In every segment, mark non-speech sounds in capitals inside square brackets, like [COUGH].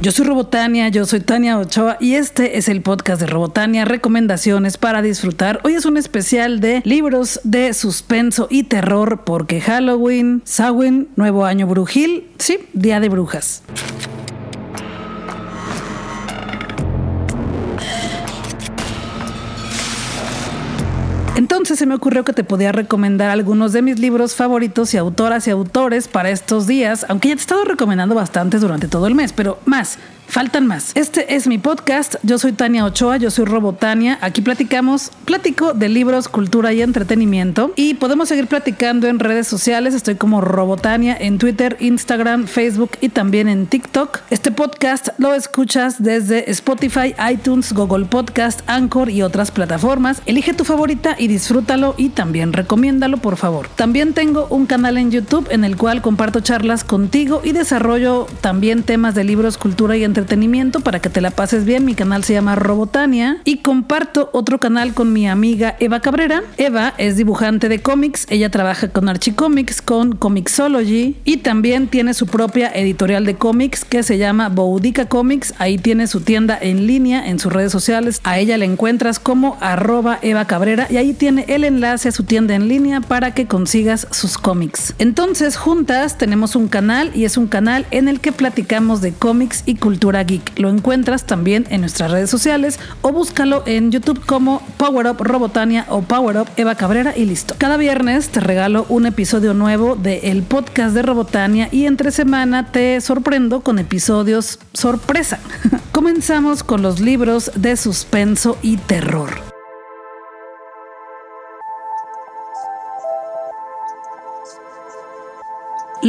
Yo soy Robotania, yo soy Tania Ochoa y este es el podcast de Robotania, recomendaciones para disfrutar. Hoy es un especial de libros de suspenso y terror porque Halloween, Samhain, Nuevo Año Brujil, sí, Día de Brujas. Entonces se me ocurrió que te podía recomendar algunos de mis libros favoritos y autoras y autores para estos días, aunque ya te he estado recomendando bastantes durante todo el mes, pero más, Faltan más. Este es mi podcast. Yo soy Tania Ochoa, yo soy Robotania. Aquí platicamos, platico de libros, cultura y entretenimiento. Y podemos seguir platicando en redes sociales. Estoy como Robotania en Twitter, Instagram, Facebook y también en TikTok. Este podcast lo escuchas desde Spotify, iTunes, Google Podcast, Anchor y otras plataformas. Elige tu favorita y disfrútalo y también recomiéndalo, por favor. También tengo un canal en YouTube en el cual comparto charlas contigo y desarrollo también temas de libros, cultura y entretenimiento entretenimiento para que te la pases bien. Mi canal se llama Robotania y comparto otro canal con mi amiga Eva Cabrera. Eva es dibujante de cómics, ella trabaja con Archie Comics, con Comixology y también tiene su propia editorial de cómics que se llama Boudica Comics. Ahí tiene su tienda en línea en sus redes sociales. A ella la encuentras como arroba Eva Cabrera y ahí tiene el enlace a su tienda en línea para que consigas sus cómics. Entonces juntas tenemos un canal y es un canal en el que platicamos de cómics y cultura Lo encuentras también en nuestras redes sociales o búscalo en YouTube como Power Up Robotania o Power Up Eva Cabrera y listo. Cada viernes te regalo un episodio nuevo del el podcast de Robotania y entre semana te sorprendo con episodios sorpresa. [LAUGHS] Comenzamos con los libros de suspenso y terror.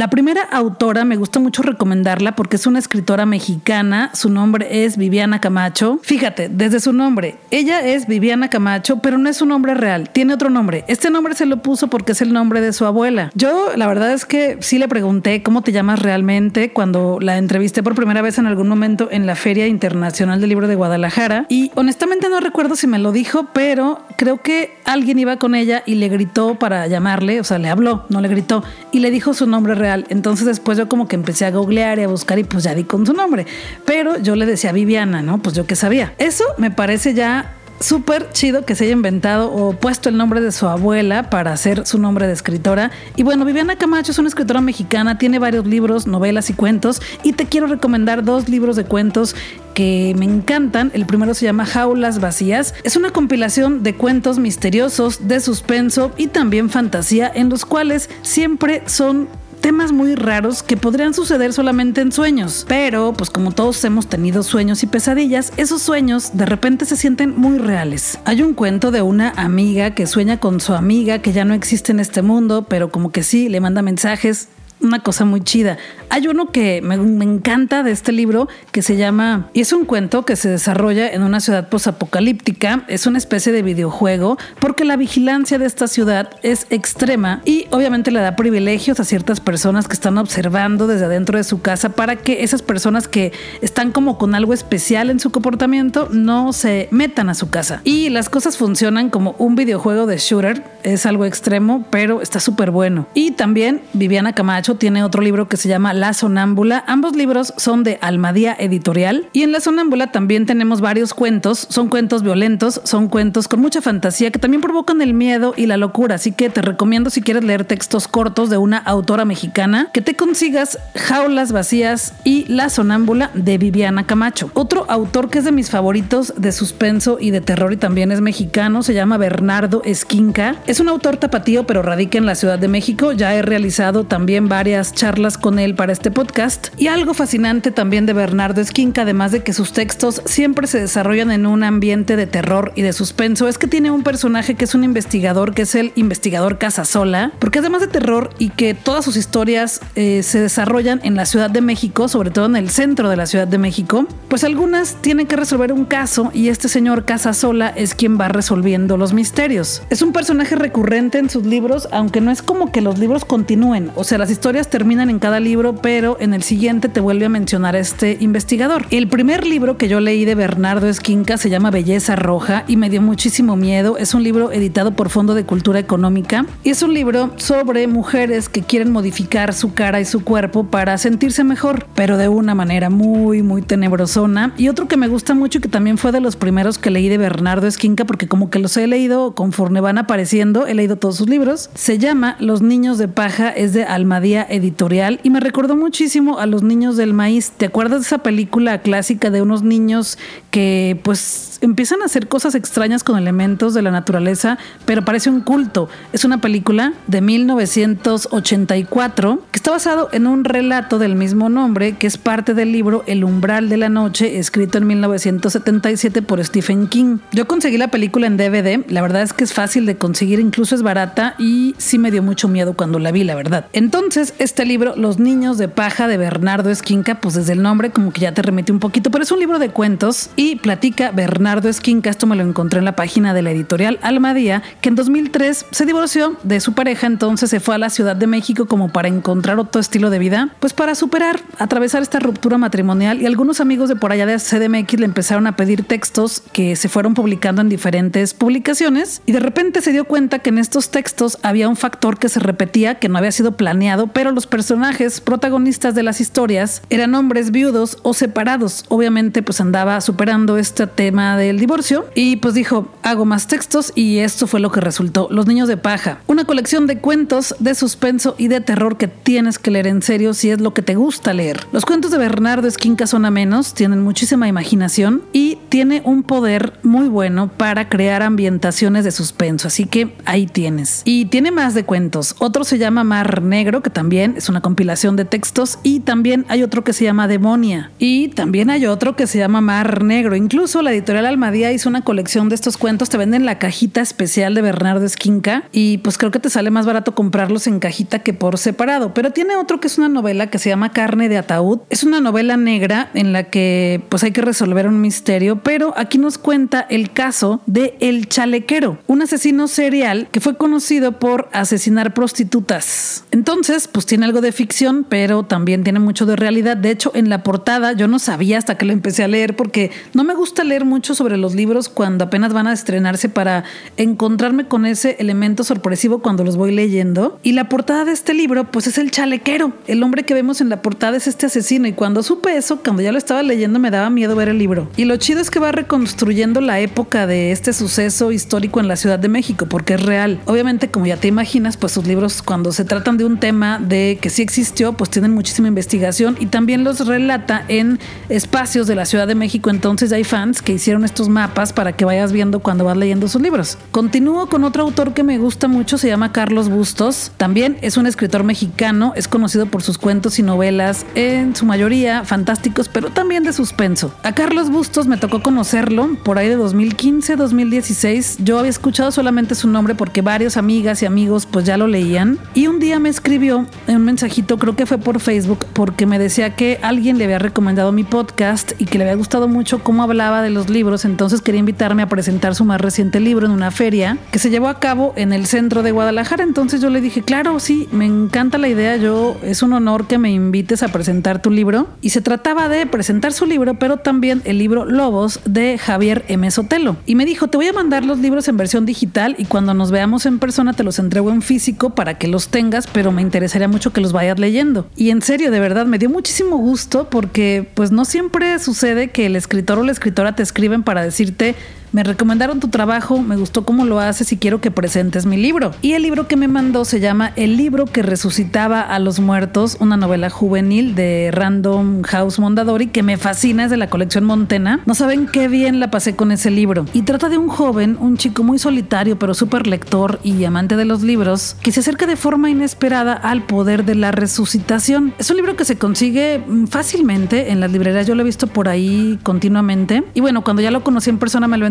La primera autora me gusta mucho recomendarla porque es una escritora mexicana, su nombre es Viviana Camacho. Fíjate, desde su nombre, ella es Viviana Camacho, pero no es su nombre real, tiene otro nombre. Este nombre se lo puso porque es el nombre de su abuela. Yo la verdad es que sí le pregunté cómo te llamas realmente cuando la entrevisté por primera vez en algún momento en la Feria Internacional del Libro de Guadalajara y honestamente no recuerdo si me lo dijo, pero creo que alguien iba con ella y le gritó para llamarle, o sea, le habló, no le gritó, y le dijo su nombre real. Entonces después yo como que empecé a googlear y a buscar y pues ya di con su nombre. Pero yo le decía Viviana, ¿no? Pues yo qué sabía. Eso me parece ya súper chido que se haya inventado o puesto el nombre de su abuela para hacer su nombre de escritora. Y bueno, Viviana Camacho es una escritora mexicana, tiene varios libros, novelas y cuentos. Y te quiero recomendar dos libros de cuentos que me encantan. El primero se llama Jaulas Vacías. Es una compilación de cuentos misteriosos, de suspenso y también fantasía, en los cuales siempre son temas muy raros que podrían suceder solamente en sueños. Pero, pues como todos hemos tenido sueños y pesadillas, esos sueños de repente se sienten muy reales. Hay un cuento de una amiga que sueña con su amiga que ya no existe en este mundo, pero como que sí, le manda mensajes una cosa muy chida. Hay uno que me, encanta de este libro que se llama, y es un cuento que se desarrolla en una ciudad posapocalíptica, es una especie de videojuego, porque la vigilancia de esta ciudad es extrema y obviamente le da privilegios a ciertas personas que están observando desde adentro de su casa para que esas personas que están como con algo especial en su comportamiento no se metan a su casa. Y las cosas funcionan como un videojuego de shooter, es algo extremo, pero está súper bueno. Y también Viviana Camacho tiene otro libro que se llama La Sonámbula. Ambos libros son de Almadía Editorial. Y en La Sonámbula también tenemos varios cuentos. Son cuentos violentos, son cuentos con mucha fantasía que también provocan el miedo y la locura. Así que te recomiendo si quieres leer textos cortos de una autora mexicana que te consigas Jaulas Vacías y La Sonámbula de Viviana Camacho. Otro autor que es de mis favoritos de suspenso y de terror y también es mexicano se llama Bernardo Esquinca. Es un autor tapatío pero radica en la Ciudad de México. Ya he realizado también varios varias charlas con él para este podcast. Y algo fascinante también de Bernardo Esquinca, además de que sus textos siempre se desarrollan en un ambiente de terror y de suspenso, es que tiene un personaje que es un investigador, que es el investigador Casasola, porque además de terror y que todas sus historias eh, se desarrollan en la Ciudad de México, sobre todo en el centro de la Ciudad de México, pues algunas tienen que resolver un caso y este señor Casasola es quien va resolviendo los misterios. Es un personaje recurrente en sus libros, aunque no es como que los libros continúen, o sea, las historias historias terminan en cada libro, pero en el siguiente te vuelve a mencionar a este investigador. El primer libro que yo leí de Bernardo Esquinca se llama Belleza Roja y me dio muchísimo miedo. Es un libro editado por Fondo de Cultura Económica y es un libro sobre mujeres que quieren modificar su cara y su cuerpo para sentirse mejor, pero de una manera muy, muy tenebrosona. Y otro que me gusta mucho y que también fue de los primeros que leí de Bernardo Esquinca, porque como que los he leído conforme van apareciendo, he leído todos sus libros, se llama Los Niños de Paja, es de Almadía Editorial y me recordó muchísimo a Los Niños del Maíz. ¿Te acuerdas de esa película clásica de unos niños que pues empiezan a hacer cosas extrañas con elementos de la naturaleza, pero parece un culto? Es una película de 1984 que está basado en un relato del mismo nombre que es parte del libro El umbral de la noche, escrito en 1977 por Stephen King. Yo conseguí la película en DVD, la verdad es que es fácil de conseguir, incluso es barata y sí me dio mucho miedo cuando la vi, la verdad. Entonces, este libro, Los niños de paja de Bernardo Esquinca, pues desde el nombre como que ya te remite un poquito, pero es un libro de cuentos y platica Bernardo Esquinca, esto me lo encontré en la página de la editorial Almadía, que en 2003 se divorció de su pareja, entonces se fue a la Ciudad de México como para encontrar otro estilo de vida, pues para superar, atravesar esta ruptura matrimonial y algunos amigos de por allá de CDMX le empezaron a pedir textos que se fueron publicando en diferentes publicaciones y de repente se dio cuenta que en estos textos había un factor que se repetía, que no había sido planeado, pero los personajes protagonistas de las historias eran hombres viudos o separados. Obviamente pues andaba superando este tema del divorcio y pues dijo, hago más textos y esto fue lo que resultó. Los niños de paja, una colección de cuentos de suspenso y de terror que tienes que leer en serio si es lo que te gusta leer. Los cuentos de Bernardo Esquinca son a menos, tienen muchísima imaginación y tiene un poder muy bueno para crear ambientaciones de suspenso, así que ahí tienes. Y tiene más de cuentos. Otro se llama Mar Negro, que también es una compilación de textos, y también hay otro que se llama Demonia. Y también hay otro que se llama Mar Negro. Incluso la editorial Almadía hizo una colección de estos cuentos, te venden la cajita especial de Bernardo Esquinca y pues creo que te sale más barato comprarlos en cajita que por separado. Pero tiene otro que es una novela que se llama Carne de Ataúd. Es una novela negra en la que pues hay que resolver un misterio, pero aquí nos cuenta el caso de El Chalequero, un asesino serial que fue conocido por asesinar prostitutas. Entonces, pues tiene algo de ficción, pero también tiene mucho de realidad. De hecho, en la portada yo no sabía hasta que lo empecé a leer porque no me gusta leer mucho sobre los libros cuando apenas van a estrenarse para encontrarme con ese elemento sorpresivo cuando los voy leyendo. Y la portada de este libro, pues es el chalequero. El hombre que vemos en la portada es este asesino. Y cuando supe eso, cuando ya lo estaba leyendo, me daba miedo ver el libro. Y lo chido es que va reconstruyendo la época de este suceso histórico en la Ciudad de México, porque es real. Obviamente, como ya te imaginas, pues sus libros, cuando se tratan de un tema de que sí existió, pues tienen muchísima investigación y también los relata en espacios de la Ciudad de México. Entonces hay fans que hicieron estos mapas para que vayas viendo cuando vas leyendo sus libros. Continúo con otro autor que me gusta mucho, se llama Carlos Bustos. También es un escritor mexicano, es conocido por sus cuentos y novelas, en su mayoría fantásticos, pero también de suspenso. A Carlos Bustos me tocó conocerlo por ahí de 2015, 2016. Yo había escuchado solamente su nombre porque varios amigas y amigos pues ya lo leían. Y un día me escribió un mensajito, creo que fue por Facebook, porque me decía que alguien le había recomendado mi podcast y que le había gustado mucho cómo hablaba de los libros, entonces quería invitarme a presentar su más reciente libro en una feria que se llevó a cabo en el centro de Guadalajara. Entonces yo le dije, claro, sí, me encanta la idea, yo es un honor que me invites a presentar tu libro. Y se trataba de presentar su libro, pero también el libro Lobos de Javier M. Sotelo. Y me dijo, te voy a mandar los libros en versión digital y cuando nos veamos en persona te los entrego en físico para que los tengas, pero me interesaría mucho que los vayas leyendo. Y en serio, de verdad, me dio muchísimo gusto porque pues no siempre sucede que el escritor o la escritora te escriben para decirte me recomendaron tu trabajo, me gustó cómo lo haces y quiero que presentes mi libro. Y el libro que me mandó se llama El libro que resucitaba a los muertos, una novela juvenil de Random House Mondadori que me fascina, es de la colección Montena. No saben qué bien la pasé con ese libro. Y trata de un joven, un chico muy solitario pero súper lector y amante de los libros, que se acerca de forma inesperada al poder de la resucitación. Es un libro que se consigue mm, fácilmente en las librerías, yo lo he visto por ahí continuamente. Y bueno, cuando ya lo conocí en persona me lo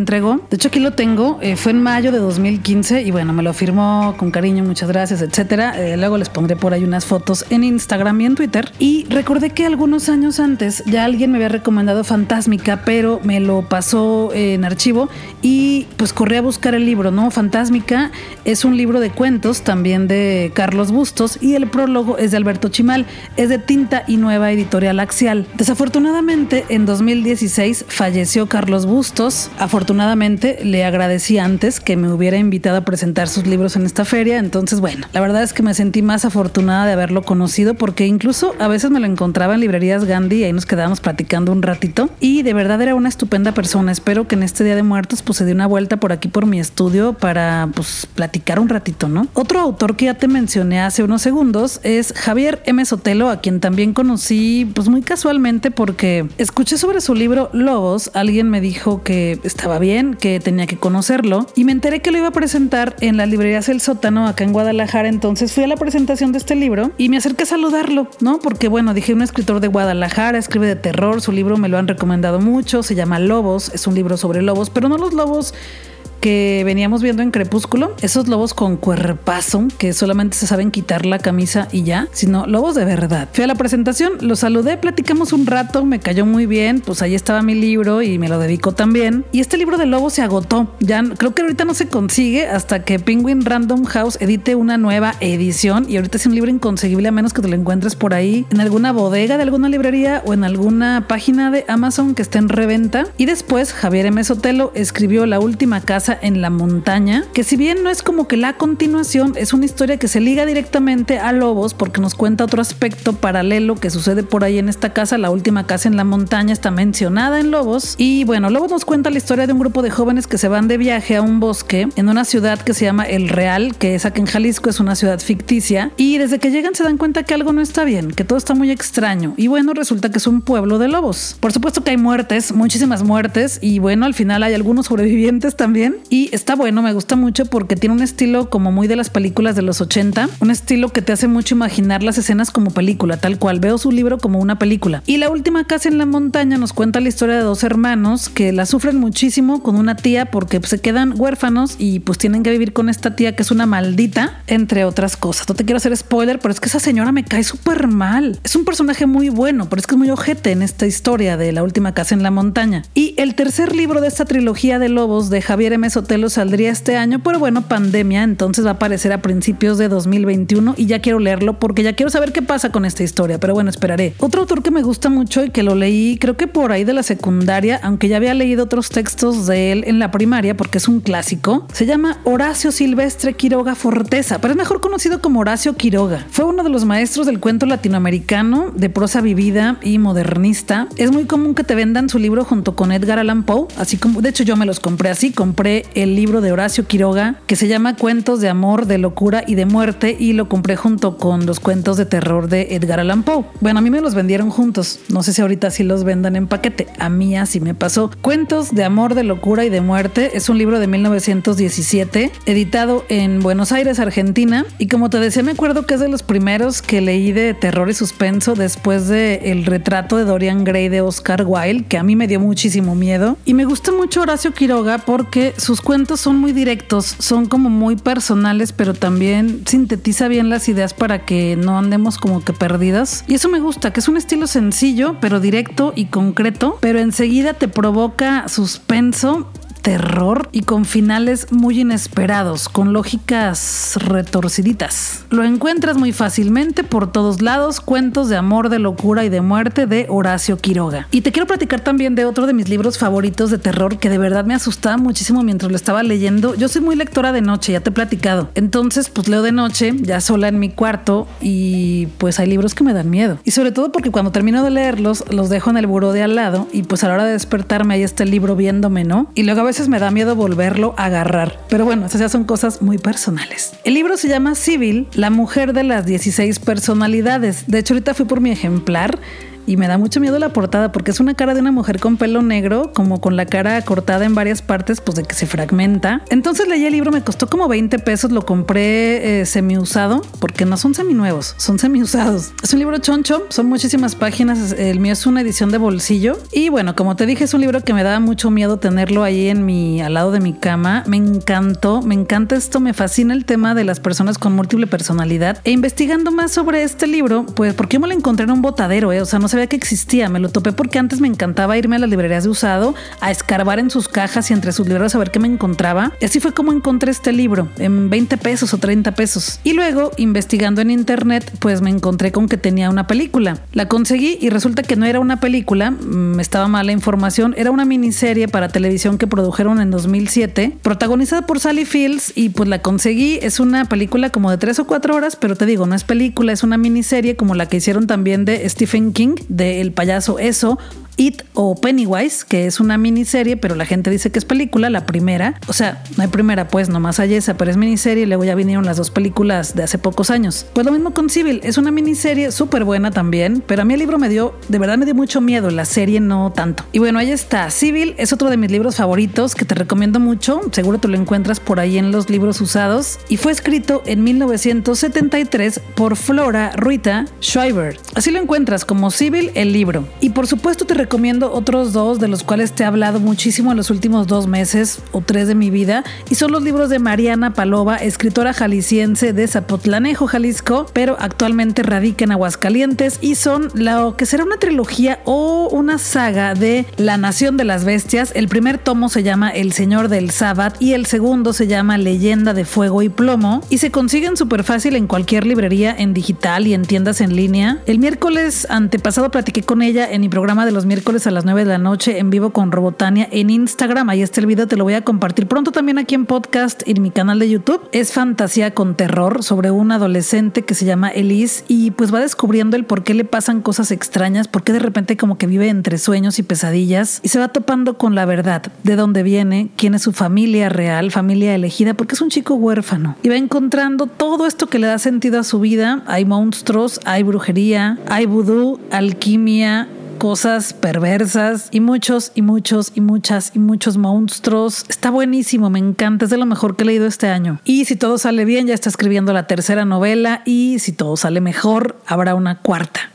De hecho, aquí lo tengo. Eh, fue en mayo de 2015 y bueno, me lo firmó con cariño, muchas gracias, etcétera. Eh, luego les pondré por ahí unas fotos en Instagram y en Twitter. Y recordé que algunos años antes ya alguien me había recomendado Fantásmica, pero me lo pasó en archivo y pues corrí a buscar el libro, ¿no? Fantásmica es un libro de cuentos también de Carlos Bustos y el prólogo es de Alberto Chimal. Es de tinta y nueva editorial Axial. Desafortunadamente, en 2016 falleció Carlos Bustos. Afortunadamente, le agradecí antes que me hubiera invitado a presentar sus libros en esta feria. Entonces, bueno, la verdad es que me sentí más afortunada de haberlo conocido porque incluso a veces me lo encontraba en librerías Gandhi y ahí nos quedábamos platicando un ratito. Y de verdad era una estupenda persona. Espero que en este Día de Muertos pues se dé una vuelta por aquí por mi estudio para pues platicar un ratito, ¿no? Otro autor que ya te mencioné hace unos segundos es Javier M. Sotelo, a quien también conocí pues muy casualmente porque escuché sobre su libro Lobos, alguien me dijo que estaba bien, que tenía que conocerlo y me enteré que lo iba a presentar en la librería El Sótano acá en Guadalajara, entonces fui a la presentación de este libro y me acerqué a saludarlo, ¿no? Porque bueno, dije un escritor de Guadalajara, escribe de terror, su libro me lo han recomendado mucho, se llama Lobos, es un libro sobre lobos, pero no los lobos que veníamos viendo en Crepúsculo, esos lobos con cuerpazo que solamente se saben quitar la camisa y ya, sino lobos de verdad. Fui a la presentación, lo saludé, platicamos un rato, me cayó muy bien, pues ahí estaba mi libro y me lo dedicó también. Y este libro de lobos se agotó, ya creo que ahorita no se consigue hasta que Penguin Random House edite una nueva edición y ahorita es un libro inconseguible a menos que te lo encuentres por ahí en alguna bodega de alguna librería o en alguna página de Amazon que esté en reventa. Y después Javier M. Sotelo escribió La última casa en la montaña, que si bien no es como que la continuación, es una historia que se liga directamente a Lobos porque nos cuenta otro aspecto paralelo que sucede por ahí en esta casa, la última casa en la montaña está mencionada en Lobos. Y bueno, Lobos nos cuenta la historia de un grupo de jóvenes que se van de viaje a un bosque en una ciudad que se llama El Real, que es aquí en Jalisco, es una ciudad ficticia. Y desde que llegan se dan cuenta que algo no está bien, que todo está muy extraño. Y bueno, resulta que es un pueblo de lobos. Por supuesto que hay muertes, muchísimas muertes. Y bueno, al final hay algunos sobrevivientes también y está bueno, me gusta mucho porque tiene un estilo como muy de las películas de los 80, un estilo que te hace mucho imaginar las escenas como película, tal cual. Veo su libro como una película. Y la última casa en la montaña nos cuenta la historia de dos hermanos que la sufren muchísimo con una tía porque se quedan huérfanos y pues tienen que vivir con esta tía que es una maldita, entre otras cosas. No te quiero hacer spoiler, pero es que esa señora me cae súper mal. Es un personaje muy bueno, pero es que es muy ojete en esta historia de la última casa en la montaña. Y el tercer libro de esta trilogía de lobos de Javier M. Sotelo saldría este año, pero bueno, pandemia, entonces va a aparecer a principios de 2021 y ya quiero leerlo porque ya quiero saber qué pasa con esta historia, pero bueno, esperaré. Otro autor que me gusta mucho y que lo leí creo que por ahí de la secundaria, aunque ya había leído otros textos de él en la primaria porque es un clásico, se llama Horacio Silvestre Quiroga Forteza, pero es mejor conocido como Horacio Quiroga. Fue uno de los maestros del cuento latinoamericano de prosa vivida y modernista. Es muy común que te vendan su libro junto con Edgar Allan Poe, así como, de hecho yo me los compré así, compré el libro de Horacio Quiroga que se llama Cuentos de amor, de locura y de muerte y lo compré junto con los cuentos de terror de Edgar Allan Poe. Bueno, a mí me los vendieron juntos. No sé si ahorita sí los vendan en paquete. A mí así me pasó. Cuentos de amor, de locura y de muerte es un libro de 1917 editado en Buenos Aires, Argentina. Y como te decía, me acuerdo que es de los primeros que leí de terror y suspenso después de El retrato de Dorian Gray de Oscar Wilde, que a mí me dio muchísimo miedo. Y me gusta mucho Horacio Quiroga porque sus cuentos son muy directos, son como muy personales, pero también sintetiza bien las ideas para que no andemos como que perdidas. Y eso me gusta, que es un estilo sencillo, pero directo y concreto, pero enseguida te provoca suspenso terror y con finales muy inesperados, con lógicas retorciditas. Lo encuentras muy fácilmente por todos lados, cuentos de amor, de locura y de muerte de Horacio Quiroga. Y te quiero platicar también de otro de mis libros favoritos de terror que de verdad me asustaba muchísimo mientras lo estaba leyendo. Yo soy muy lectora de noche, ya te he platicado. Entonces, pues leo de noche, ya sola en mi cuarto y pues hay libros que me dan miedo. Y sobre todo porque cuando termino de leerlos, los dejo en el buró de al lado y pues a la hora de despertarme ahí está el libro viéndome, ¿no? Y luego veces me da miedo volverlo a agarrar. Pero bueno, esas ya son cosas muy personales. El libro se llama Civil, la mujer de las 16 personalidades. De hecho, ahorita fui por mi ejemplar y me da mucho miedo la portada porque es una cara de una mujer con pelo negro, como con la cara cortada en varias partes, pues de que se fragmenta. Entonces leí el libro, me costó como 20 pesos, lo compré eh, semi usado, porque no son semi nuevos, son semi usados. Es un libro choncho, son muchísimas páginas, el mío es una edición de bolsillo y bueno, como te dije, es un libro que me daba mucho miedo tenerlo ahí en mi, al lado de mi cama. Me encantó, me encanta esto, me fascina el tema de las personas con múltiple personalidad. E investigando más sobre este libro, pues porque yo me lo encontré en un botadero, eh? o sea, no que existía, me lo topé porque antes me encantaba irme a las librerías de usado, a escarbar en sus cajas y entre sus libros a ver qué me encontraba. Así fue como encontré este libro, en 20 pesos o 30 pesos. Y luego, investigando en internet, pues me encontré con que tenía una película. La conseguí y resulta que no era una película, mm, estaba mala información, era una miniserie para televisión que produjeron en 2007, protagonizada por Sally Fields y pues la conseguí. Es una película como de tres o cuatro horas, pero te digo, no es película, es una miniserie como la que hicieron también de Stephen King, de El payaso Eso, It o Pennywise, que es una miniserie, pero la gente dice que es película, la primera. O sea, no hay primera, pues nomás hay esa, pero es miniserie y luego ya vinieron las dos películas de hace pocos años. Pues lo mismo con Civil, es una miniserie súper buena también, pero a mí el libro me dio, de verdad me dio mucho miedo, la serie no tanto. Y bueno, ahí está. Civil es otro de mis libros favoritos que te recomiendo mucho, seguro te lo encuentras por ahí en los libros usados, y fue escrito en 1973 por Flora Ruita Schreiber. Así lo encuentras como Civil el libro. Y por supuesto te recomiendo otros dos de los cuales te he hablado muchísimo en los últimos dos meses o tres de mi vida y son los libros de Mariana Palova, escritora jalisciense de Zapotlanejo, Jalisco, pero actualmente radica en Aguascalientes y son lo que será una trilogía o una saga de La Nación de las Bestias. El primer tomo se llama El Señor del Sabbat y el segundo se llama Leyenda de Fuego y Plomo y se consiguen súper fácil en cualquier librería en digital y en tiendas en línea. El miércoles antepasado platiqué con ella en mi programa de los miércoles miércoles a las 9 de la noche en vivo con Robotania en Instagram. Ahí está el video, te lo voy a compartir pronto también aquí en podcast y en mi canal de YouTube. Es fantasía con terror sobre un adolescente que se llama Elise y pues va descubriendo el por qué le pasan cosas extrañas, por qué de repente como que vive entre sueños y pesadillas y se va topando con la verdad, de dónde viene, quién es su familia real, familia elegida, porque es un chico huérfano y va encontrando todo esto que le da sentido a su vida. Hay monstruos, hay brujería, hay vudú, alquimia, cosas perversas y muchos y muchos y muchas y muchos monstruos. Está buenísimo, me encanta, es de lo mejor que he leído este año. Y si todo sale bien, ya está escribiendo la tercera novela y si todo sale mejor, habrá una cuarta.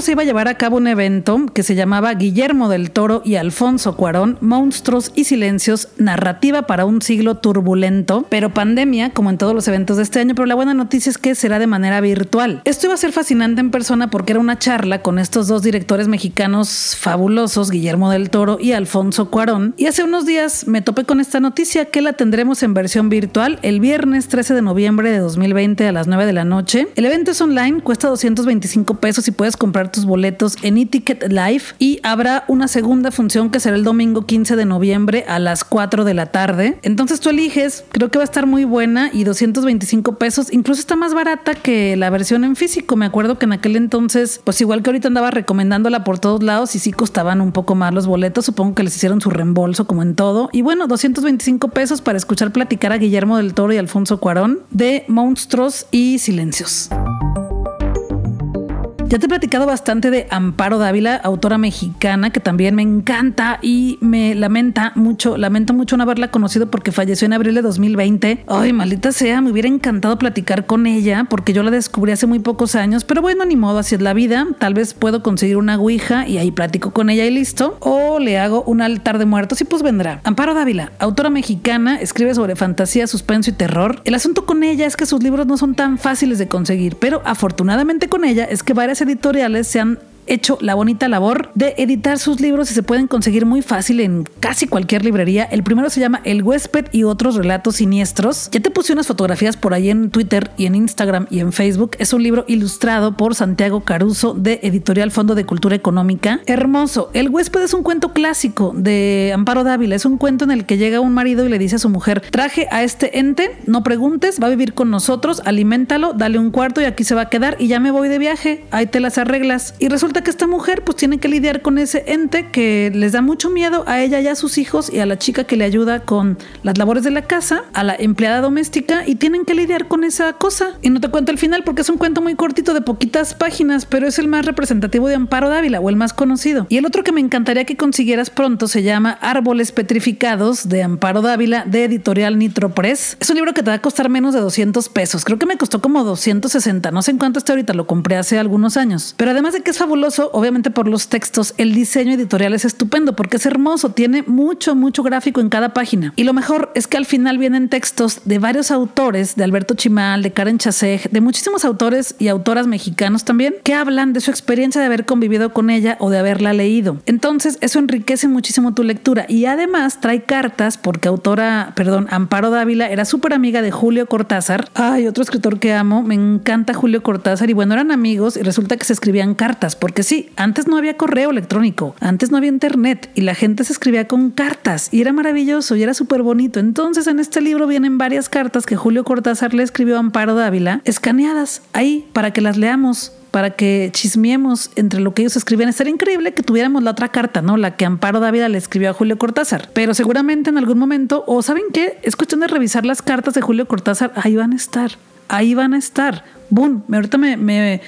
Se iba a llevar a cabo un evento que se llamaba Guillermo del Toro y Alfonso Cuarón, Monstruos y Silencios, narrativa para un siglo turbulento, pero pandemia, como en todos los eventos de este año, pero la buena noticia es que será de manera virtual. Esto iba a ser fascinante en persona porque era una charla con estos dos directores mexicanos fabulosos, Guillermo del Toro y Alfonso Cuarón, y hace unos días me topé con esta noticia que la tendremos en versión virtual el viernes 13 de noviembre de 2020 a las 9 de la noche. El evento es online, cuesta 225 pesos y puedes comprar tus boletos en eTicket Live y habrá una segunda función que será el domingo 15 de noviembre a las 4 de la tarde. Entonces tú eliges, creo que va a estar muy buena y 225 pesos, incluso está más barata que la versión en físico. Me acuerdo que en aquel entonces, pues igual que ahorita andaba recomendándola por todos lados y sí costaban un poco más los boletos, supongo que les hicieron su reembolso como en todo. Y bueno, 225 pesos para escuchar platicar a Guillermo del Toro y Alfonso Cuarón de Monstruos y Silencios. Ya te he platicado bastante de Amparo Dávila, autora mexicana, que también me encanta y me lamenta mucho, lamento mucho no haberla conocido porque falleció en abril de 2020. Ay, maldita sea, me hubiera encantado platicar con ella porque yo la descubrí hace muy pocos años, pero bueno, ni modo, así es la vida. Tal vez puedo conseguir una ouija y ahí platico con ella y listo. O le hago un altar de muertos y pues vendrá. Amparo Dávila, autora mexicana, escribe sobre fantasía, suspenso y terror. El asunto con ella es que sus libros no son tan fáciles de conseguir, pero afortunadamente con ella es que varias editoriales se han hecho la bonita labor de editar sus libros y se pueden conseguir muy fácil en casi cualquier librería. El primero se llama El huésped y otros relatos siniestros. Ya te puse unas fotografías por ahí en Twitter y en Instagram y en Facebook. Es un libro ilustrado por Santiago Caruso de Editorial Fondo de Cultura Económica. Hermoso. El huésped es un cuento clásico de Amparo Dávila. Es un cuento en el que llega un marido y le dice a su mujer, traje a este ente, no preguntes, va a vivir con nosotros, aliméntalo, dale un cuarto y aquí se va a quedar y ya me voy de viaje. Ahí te las arreglas. Y resulta resulta que esta mujer pues tiene que lidiar con ese ente que les da mucho miedo a ella y a sus hijos y a la chica que le ayuda con las labores de la casa, a la empleada doméstica y tienen que lidiar con esa cosa. Y no te cuento el final porque es un cuento muy cortito de poquitas páginas, pero es el más representativo de Amparo Dávila o el más conocido. Y el otro que me encantaría que consiguieras pronto se llama Árboles Petrificados de Amparo Dávila de editorial Nitro Press. Es un libro que te va a costar menos de 200 pesos. Creo que me costó como 260. No sé en cuánto está ahorita, lo compré hace algunos años. Pero además de que es fabuloso, obviamente por los textos, el diseño editorial es estupendo porque es hermoso, tiene mucho, mucho gráfico en cada página. Y lo mejor es que al final vienen textos de varios autores, de Alberto Chimal, de Karen Chaseg, de muchísimos autores y autoras mexicanos también, que hablan de su experiencia de haber convivido con ella o de haberla leído. Entonces, eso enriquece muchísimo tu lectura y además trae cartas porque autora, perdón, Amparo Dávila era súper amiga de Julio Cortázar. Ay, otro escritor que amo, me encanta Julio Cortázar y bueno, eran amigos y resulta que se escribían cartas, porque sí, antes no había correo electrónico, antes no había internet y la gente se escribía con cartas y era maravilloso y era súper bonito. Entonces, en este libro vienen varias cartas que Julio Cortázar le escribió a Amparo Dávila, escaneadas ahí para que las leamos para que chismiemos entre lo que ellos escribían. Estaría increíble que tuviéramos la otra carta, ¿no? La que Amparo Dávila le escribió a Julio Cortázar. Pero seguramente en algún momento, o saben qué, es cuestión de revisar las cartas de Julio Cortázar. Ahí van a estar, ahí van a estar. Boom, ahorita me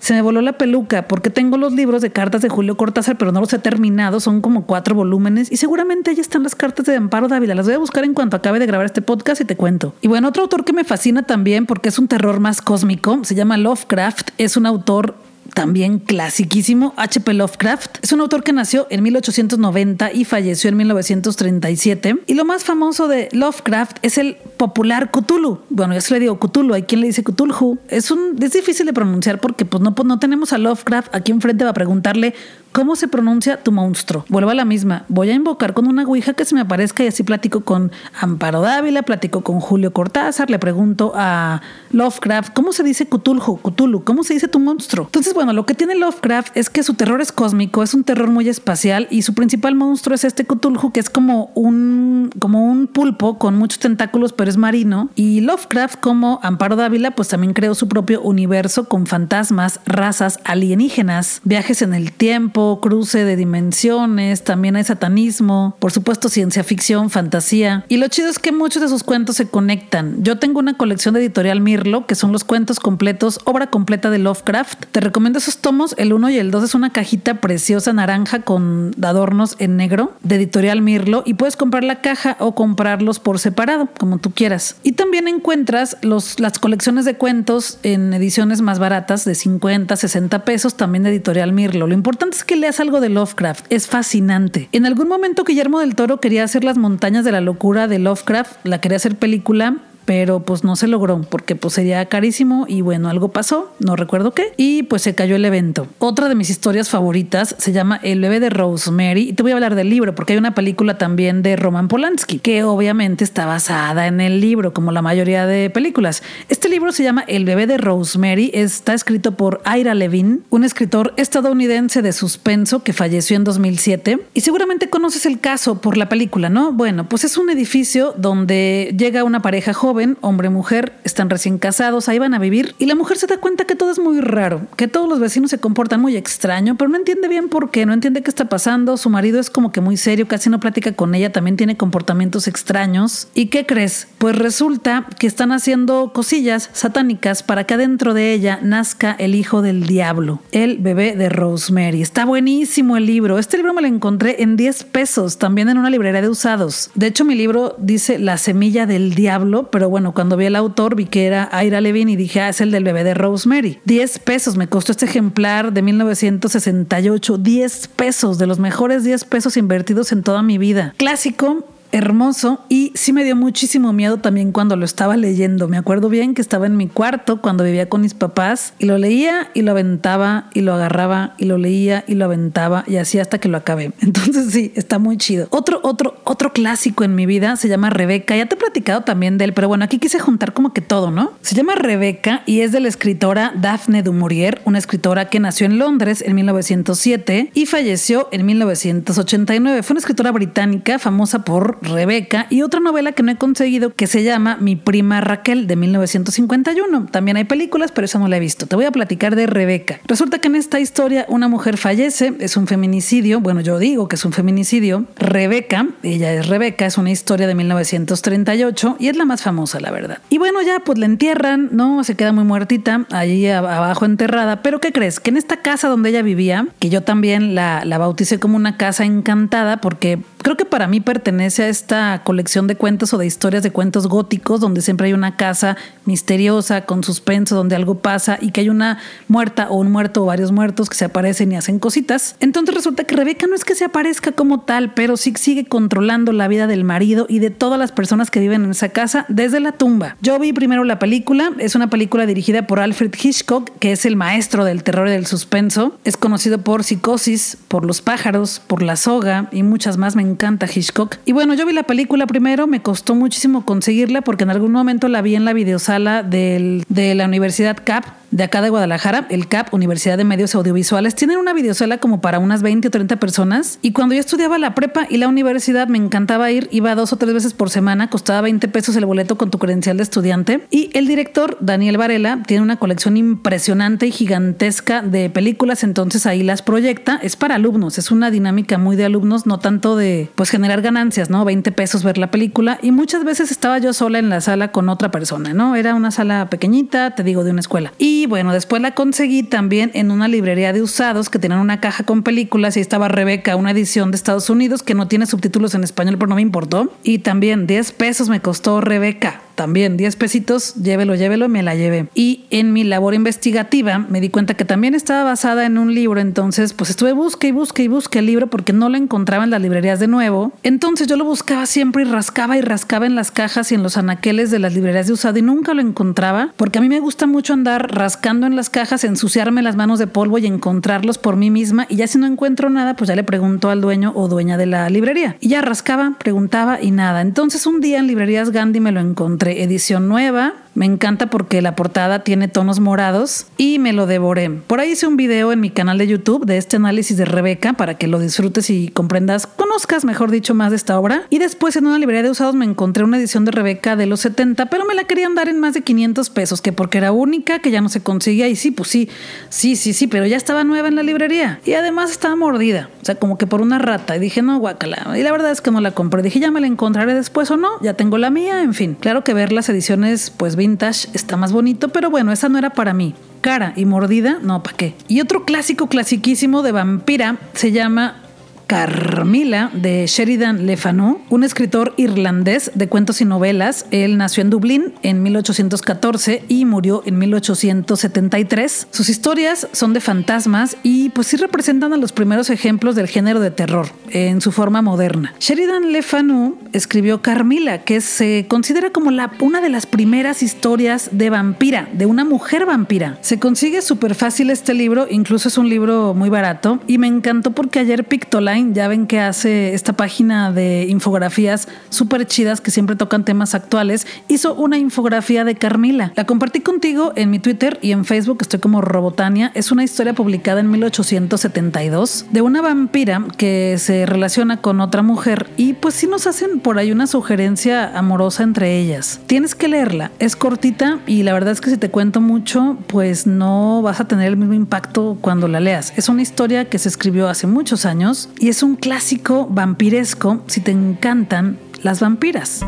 se me voló la peluca porque tengo los libros de cartas de Julio Cortázar, pero no los he terminado, son como cuatro volúmenes y seguramente ahí están las cartas de Amparo Dávila. Las voy a buscar en cuanto acabe de grabar este podcast y te cuento. Y bueno, otro autor que me fascina también porque es un terror más cósmico, se llama Lovecraft, es un autor también clasiquísimo, H.P. Lovecraft. Es un autor que nació en 1890 y falleció en 1937. Y lo más famoso de Lovecraft es el popular Cthulhu. Bueno, yo se le digo Cthulhu, hay quien le dice Cthulhu. Es, un, es difícil de pronunciar porque pues no, pues, no tenemos a Lovecraft aquí enfrente para preguntarle ¿Cómo se pronuncia tu monstruo? Vuelvo a la misma. Voy a invocar con una ouija que se me aparezca y así platico con Amparo Dávila, platico con Julio Cortázar, le pregunto a Lovecraft, ¿cómo se dice Cthulhu? Cthulhu, ¿cómo se dice tu monstruo? Entonces, bueno, lo que tiene Lovecraft es que su terror es cósmico, es un terror muy espacial y su principal monstruo es este Cthulhu que es como un, como un pulpo con muchos tentáculos, pero es marino. Y Lovecraft, como Amparo Dávila, pues también creó su propio universo con fantasmas, razas alienígenas, viajes en el tiempo cruce de dimensiones, también hay satanismo, por supuesto ciencia ficción, fantasía. Y lo chido es que muchos de sus cuentos se conectan. Yo tengo una colección de editorial Mirlo, que son los cuentos completos, obra completa de Lovecraft. Te recomiendo esos tomos, el 1 y el 2 es una cajita preciosa naranja con adornos en negro de editorial Mirlo y puedes comprar la caja o comprarlos por separado, como tú quieras. Y también encuentras los, las colecciones de cuentos en ediciones más baratas de 50, 60 pesos, también de editorial Mirlo. Lo importante es que leas algo de Lovecraft, es fascinante. En algún momento Guillermo del Toro quería hacer las montañas de la locura de Lovecraft, la quería hacer película, pero pues no se logró porque pues sería carísimo y bueno, algo pasó, no recuerdo qué, y pues se cayó el evento. Otra de mis historias favoritas se llama El bebé de Rosemary y te voy a hablar del libro porque hay una película también de Roman Polanski que obviamente está basada en el libro como la mayoría de películas. Este libro se llama El bebé de Rosemary, está escrito por Ira Levin, un escritor estadounidense de suspenso que falleció en 2007 y seguramente conoces el caso por la película, ¿no? Bueno, pues es un edificio donde llega una pareja joven hombre mujer, están recién casados, ahí van a vivir y la mujer se da cuenta que todo es muy raro, que todos los vecinos se comportan muy extraño, pero no entiende bien por qué, no entiende qué está pasando, su marido es como que muy serio, casi no platica con ella, también tiene comportamientos extraños. ¿Y qué crees? Pues resulta que están haciendo cosillas satánicas para que adentro de ella nazca el hijo del diablo, el bebé de Rosemary. Está buenísimo el libro. Este libro me lo encontré en 10 pesos, también en una librería de usados. De hecho, mi libro dice La semilla del diablo, pero bueno, cuando vi el autor vi que era Ira Levin y dije, ah, es el del bebé de Rosemary. 10 pesos me costó este ejemplar de 1968. 10 pesos, de los mejores 10 pesos invertidos en toda mi vida. Clásico, hermoso y sí me dio muchísimo miedo también cuando lo estaba leyendo. Me acuerdo bien que estaba en mi cuarto cuando vivía con mis papás y lo leía y lo aventaba y lo agarraba y lo leía y lo aventaba y así hasta que lo acabé. [LAUGHS] Entonces sí, está muy chido. Otro, otro, otro clásico en mi vida se llama Rebeca. Ya te he platicado también de él, pero bueno, aquí quise juntar como que todo, ¿no? Se llama Rebeca y es de la escritora Daphne du Maurier, una escritora que nació en Londres en 1907 y falleció en 1989. Fue una escritora británica famosa por Rebeca, y otra novela que no he conseguido que se llama Mi prima Raquel de 1951. También hay películas, pero esa no la he visto. Te voy a platicar de Rebeca. Resulta que en esta historia una mujer fallece, es un feminicidio, bueno, yo digo que es un feminicidio. Rebeca, ella es Rebeca, es una historia de 1938 y es la más famosa, la verdad. Y bueno, ya pues la entierran, ¿no? Se queda muy muertita, allí abajo enterrada, pero ¿qué crees? Que en esta casa donde ella vivía, que yo también la, la bauticé como una casa encantada, porque creo que para mí pertenece a esta colección de cuentos o de historias de cuentos góticos, donde siempre hay una casa misteriosa, con suspenso, donde algo pasa y que hay una muerta o un muerto o varios muertos que se aparecen y hacen cositas. Entonces resulta que Rebeca no es que se aparezca como tal, pero sí sigue controlando la vida del marido y de todas las personas que viven en esa casa desde la tumba. Yo vi primero la película, es una película dirigida por Alfred Hitchcock, que es el maestro del terror y del suspenso. Es conocido por Psicosis, por Los pájaros, por La soga y muchas más. Me encanta Hitchcock. Y bueno, yo vi la película primero, me costó muchísimo conseguirla porque en algún momento la vi en la videosala de la Universidad CAP de acá de Guadalajara, el CAP, Universidad de Medios Audiovisuales, tienen una videosala como para unas 20 o 30 personas. Y cuando yo estudiaba la prepa y la universidad, me encantaba ir, iba dos o tres veces por semana, costaba 20 pesos el boleto con tu credencial de estudiante. Y el director, Daniel Varela, tiene una colección impresionante y gigantesca de películas, entonces ahí las proyecta. Es para alumnos, es una dinámica muy de alumnos, no tanto de pues generar ganancias, ¿no? 20 pesos ver la película. Y muchas veces estaba yo sola en la sala con otra persona, ¿no? Era una sala pequeñita, te digo, de una escuela. Y y bueno, después la conseguí también en una librería de usados que tenían una caja con películas y estaba Rebeca, una edición de Estados Unidos que no tiene subtítulos en español, pero no me importó. Y también 10 pesos me costó Rebeca también 10 pesitos, llévelo, llévelo, me la llevé. Y en mi labor investigativa me di cuenta que también estaba basada en un libro, entonces pues estuve busque y busque y busque el libro porque no lo encontraba en las librerías de nuevo. Entonces yo lo buscaba siempre y rascaba y rascaba en las cajas y en los anaqueles de las librerías de usado y nunca lo encontraba porque a mí me gusta mucho andar rascando en las cajas, ensuciarme las manos de polvo y encontrarlos por mí misma y ya si no encuentro nada pues ya le pregunto al dueño o dueña de la librería. Y ya rascaba, preguntaba y nada. Entonces un día en librerías Gandhi me lo encontré edición nueva me encanta porque la portada tiene tonos morados y me lo devoré. Por ahí hice un video en mi canal de YouTube de este análisis de Rebeca para que lo disfrutes y comprendas, conozcas, mejor dicho, más de esta obra. Y después en una librería de usados me encontré una edición de Rebeca de los 70, pero me la querían dar en más de 500 pesos, que porque era única, que ya no se conseguía. Y sí, pues sí, sí, sí, sí, pero ya estaba nueva en la librería. Y además estaba mordida, o sea, como que por una rata. Y dije, no, guacala. Y la verdad es que no la compré. Dije, ya me la encontraré después o no, ya tengo la mía, en fin. Claro que ver las ediciones, pues bien está más bonito, pero bueno, esa no era para mí. Cara y mordida, no, ¿para qué? Y otro clásico, clasiquísimo de vampira se llama Carmila de Sheridan Le Fanu, un escritor irlandés de cuentos y novelas. Él nació en Dublín en 1814 y murió en 1873. Sus historias son de fantasmas y pues sí representan a los primeros ejemplos del género de terror en su forma moderna. Sheridan Le Fanu escribió Carmila, que se considera como una de las primeras historias de vampira, de una mujer vampira. Se consigue súper fácil este libro, incluso es un libro muy barato y me encantó porque ayer Pictoline ya ven que hace esta página de infografías súper chidas que siempre tocan temas actuales, hizo una infografía de Carmila. La compartí contigo en mi Twitter y en Facebook, estoy como Robotania. Es una historia publicada en 1872 de una vampira que se relaciona con otra mujer y pues sí nos hacen por ahí una sugerencia amorosa entre ellas. Tienes que leerla, es cortita y la verdad es que si te cuento mucho, pues no vas a tener el mismo impacto cuando la leas. Es una historia que se escribió hace muchos años y es un clásico vampiresco si te encantan las vampiras.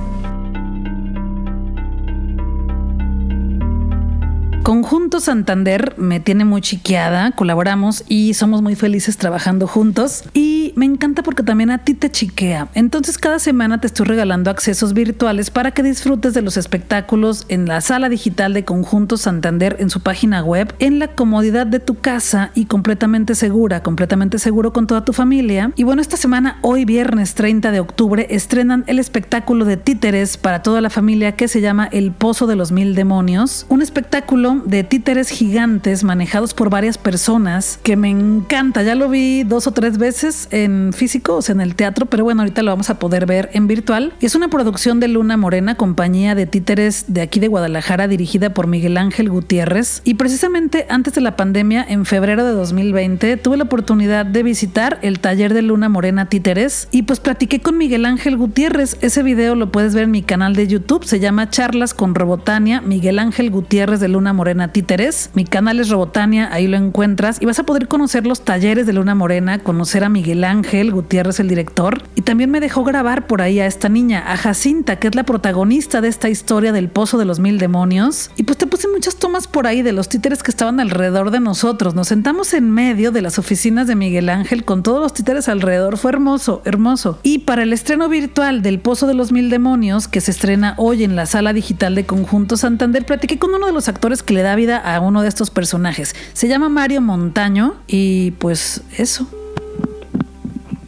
Conjunto Santander me tiene muy chiqueada, colaboramos y somos muy felices trabajando juntos y me encanta porque también a ti te chiquea. Entonces cada semana te estoy regalando accesos virtuales para que disfrutes de los espectáculos en la sala digital de Conjunto Santander en su página web, en la comodidad de tu casa y completamente segura, completamente seguro con toda tu familia. Y bueno, esta semana, hoy viernes 30 de octubre, estrenan el espectáculo de títeres para toda la familia que se llama El Pozo de los Mil Demonios, un espectáculo de títeres gigantes manejados por varias personas que me encanta. Ya lo vi dos o tres veces. en físico, o sea, en el teatro, pero bueno, ahorita lo vamos a poder ver en virtual. Es una producción de Luna Morena, compañía de títeres de aquí de Guadalajara, dirigida por Miguel Ángel Gutiérrez. Y precisamente antes de la pandemia, en febrero de 2020, tuve la oportunidad de visitar el taller de Luna Morena Títeres y pues platiqué con Miguel Ángel Gutiérrez. Ese video lo puedes ver en mi canal de YouTube, se llama Charlas con Robotania, Miguel Ángel Gutiérrez de Luna Morena Títeres. Mi canal es Robotania, ahí lo encuentras y vas a poder conocer los talleres de Luna Morena, conocer a Miguel Ángel Gutiérrez, el director, y también me dejó grabar por ahí a esta niña, a Jacinta, que es la protagonista de esta historia del Pozo de los Mil Demonios. Y pues te puse muchas tomas por ahí de los títeres que estaban alrededor de nosotros. Nos sentamos en medio de las oficinas de Miguel Ángel con todos los títeres alrededor. Fue hermoso, hermoso. Y para el estreno virtual del Pozo de los Mil Demonios, que se estrena hoy en la sala digital de Conjunto Santander, platiqué con uno de los actores que le da vida a uno de estos personajes. Se llama Mario Montaño y pues eso.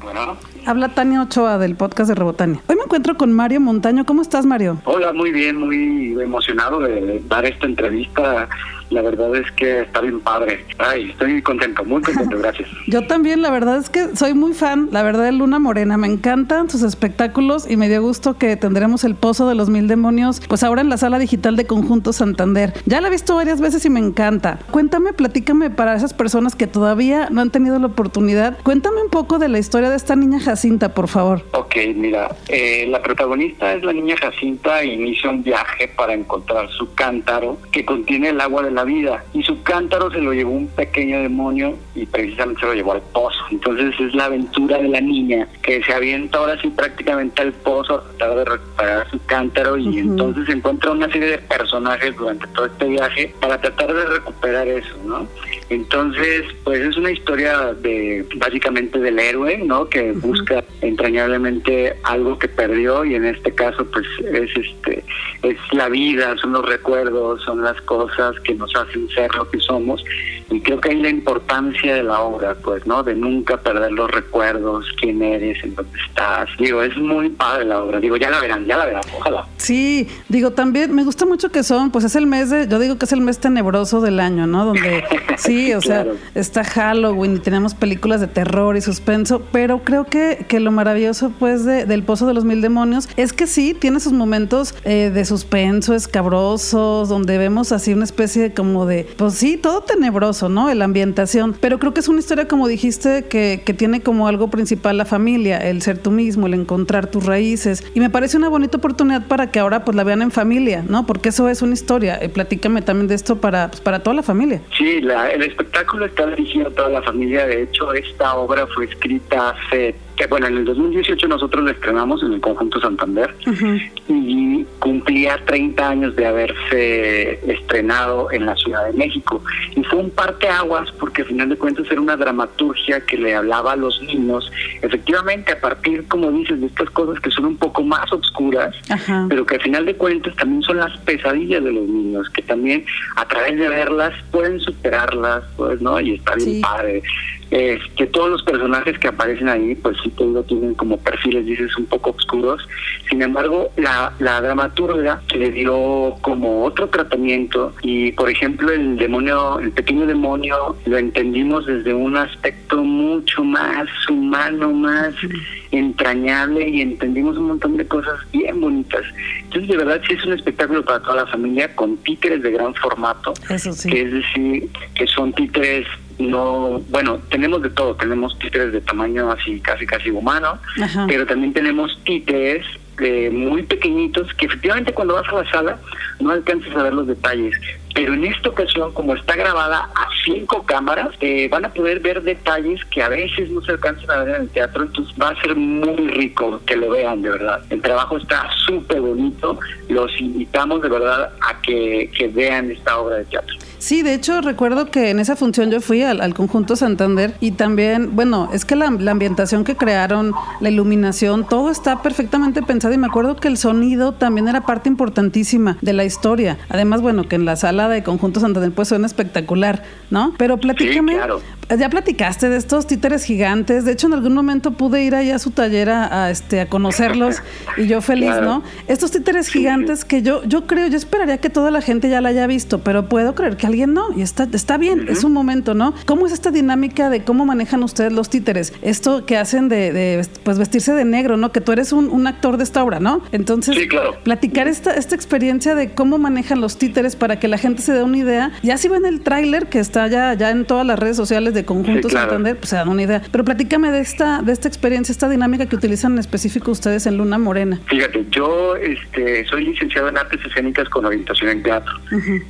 Bueno. Habla Tania Ochoa del podcast de Rebotania. Hoy me encuentro con Mario Montaño. ¿Cómo estás, Mario? Hola, muy bien, muy emocionado de dar esta entrevista la verdad es que está bien padre. Ay, estoy contento, muy contento, gracias. [LAUGHS] Yo también, la verdad es que soy muy fan, la verdad, de Luna Morena. Me encantan sus espectáculos y me dio gusto que tendremos el Pozo de los Mil Demonios, pues ahora en la sala digital de Conjunto Santander. Ya la he visto varias veces y me encanta. Cuéntame, platícame para esas personas que todavía no han tenido la oportunidad. Cuéntame un poco de la historia de esta niña Jacinta, por favor. Ok, mira, eh, la protagonista es la niña Jacinta e inicia un viaje para encontrar su cántaro que contiene el agua de la vida. Y su cántaro se lo llevó un pequeño demonio y precisamente se lo llevó al pozo. Entonces es la aventura de la niña que se avienta ahora sí prácticamente al pozo a tratar de recuperar su cántaro y entonces encuentra una serie de personajes durante todo este viaje para tratar de recuperar eso, ¿no? Entonces, pues es una historia de básicamente del héroe, ¿no? Que busca entrañablemente algo que perdió y en este caso pues es este es la vida, son los recuerdos, son las cosas que nos hacen ser lo que somos y creo que hay la importancia de la obra, pues, ¿no? De nunca perder los recuerdos, quién eres, en dónde estás. Digo, es muy padre la obra. Digo, ya la verán, ya la verán, ojalá. Sí, digo, también me gusta mucho que son, pues es el mes de, yo digo que es el mes tenebroso del año, ¿no? Donde, [LAUGHS] sí, o sea, está Halloween y tenemos películas de terror y suspenso, pero creo que, que lo maravilloso, pues, de, del Pozo de los Mil Demonios es que sí, tiene sus momentos eh, de suspenso, escabrosos, donde vemos así una especie como de, pues sí, todo tenebroso ¿no? La ambientación. Pero creo que es una historia, como dijiste, que, que tiene como algo principal la familia, el ser tú mismo, el encontrar tus raíces. Y me parece una bonita oportunidad para que ahora pues la vean en familia, ¿no? Porque eso es una historia. Eh, platícame también de esto para, pues, para toda la familia. Sí, el espectáculo está dirigido a toda la familia. De hecho, esta obra fue escrita hace que bueno, en el 2018 nosotros la estrenamos en el Conjunto Santander y cumplía 30 años de haberse estrenado en la Ciudad de México. Y fue un parteaguas porque al final de cuentas era una dramaturgia que le hablaba a los niños, efectivamente a partir, como dices, de estas cosas que son un poco más oscuras, pero que al final de cuentas también son las pesadillas de los niños, que también a través de verlas pueden superarlas, pues, ¿no? Y está bien padre que todos los personajes que aparecen ahí, pues sí te tienen como perfiles, dices, un poco oscuros. Sin embargo, la, la dramaturga le dio como otro tratamiento y, por ejemplo, el demonio, el pequeño demonio, lo entendimos desde un aspecto mucho más humano, más entrañable y entendimos un montón de cosas bien bonitas. Entonces, de verdad, sí es un espectáculo para toda la familia con títeres de gran formato, Eso sí. que es decir, que son títeres no, bueno, tenemos de todo, tenemos títeres de tamaño así casi casi humano, pero también tenemos títeres eh, muy pequeñitos que efectivamente cuando vas a la sala no alcanzas a ver los detalles, pero en esta ocasión como está grabada a cinco cámaras, eh, van a poder ver detalles que a veces no se alcanzan a ver en el teatro, entonces va a ser muy rico que lo vean de verdad. El trabajo está súper bonito, los invitamos de verdad a que, que vean esta obra de teatro. Sí, de hecho recuerdo que en esa función yo fui al, conjunto Santander y también, bueno, es que la, ambientación que crearon, la iluminación, todo está perfectamente pensado y me acuerdo que el sonido también era parte importantísima de la historia. Además, bueno, que en la sala de conjunto Santander pues suena espectacular, ¿no? Pero platícame, ya platicaste de estos títeres gigantes, de hecho en algún momento pude ir allá a su taller a, este, a conocerlos [LAUGHS] y yo feliz, ¿no? Estos títeres gigantes que yo, yo creo, yo esperaría que toda la gente ya la haya visto, pero puedo creer que alguien no, y está, está bien, es un momento, ¿no? ¿Cómo es esta dinámica de cómo manejan ustedes los títeres? Esto que hacen de, pues vestirse de negro, ¿no? Que tú eres un, actor de esta obra, ¿no? Entonces, platicar esta, esta experiencia de cómo manejan los títeres para que la gente se dé una idea. Ya si ven el tráiler que está ya, ya en todas las redes sociales de Conjuntos Santander, pues se dan una idea. Pero platícame de esta, de esta experiencia, esta dinámica que utilizan en específico ustedes en Luna Morena. Fíjate, yo este, soy licenciado en artes escénicas con orientación en teatro.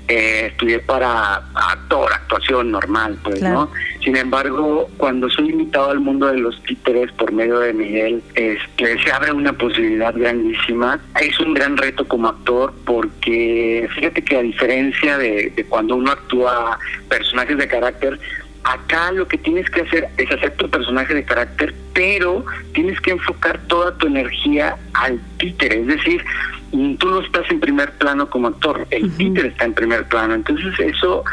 Eh, estudié para actor, actuación normal, pues, ¿no? Sin embargo, cuando soy invitado al mundo de los títeres por medio de Miguel, este, se abre una posibilidad grandísima. Es un gran reto como actor porque fíjate que a diferencia de, cuando uno actúa personajes de carácter, acá lo que tienes que hacer es hacer tu personaje de carácter, pero tienes que enfocar toda tu energía al títere, es decir, tú no estás en primer plano como actor, el títere está en primer plano, entonces eso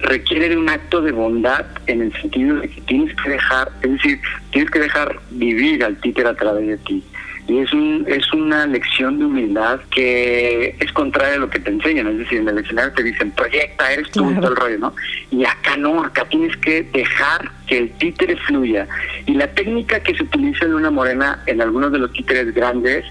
requiere de un acto de bondad en el sentido de que tienes que dejar, es decir, tienes que dejar vivir al títer a través de ti. Y es, un, es una lección de humildad que es contraria a lo que te enseñan. Es decir, en el escenario te dicen, proyecta, eres tú y todo el rollo, ¿no? Y acá no, acá tienes que dejar que el títere fluya. Y la técnica que se utiliza en una morena en algunos de los títeres grandes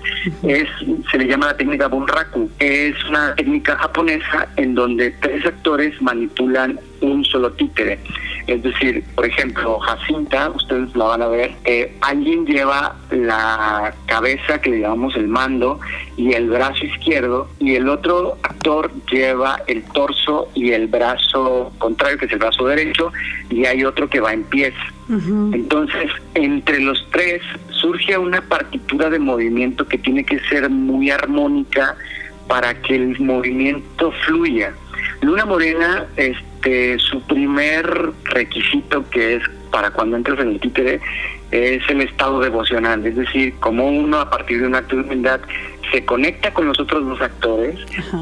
es se le llama la técnica bunraku. Es una técnica japonesa en donde tres actores manipulan un solo títere. Es decir, por ejemplo, Jacinta, ustedes la van a ver, eh, alguien lleva la cabeza que le llamamos el mando y el brazo izquierdo y el otro actor lleva el torso y el brazo contrario, que es el brazo derecho, y hay otro que va en pies. Entonces, entre los tres surge una partitura de movimiento que tiene que ser muy armónica para que el movimiento fluya. Luna Morena, este, su primer requisito que es para cuando entras en el títere es el estado devocional, es decir, como uno a partir de un acto de humildad se conecta con los otros dos actores,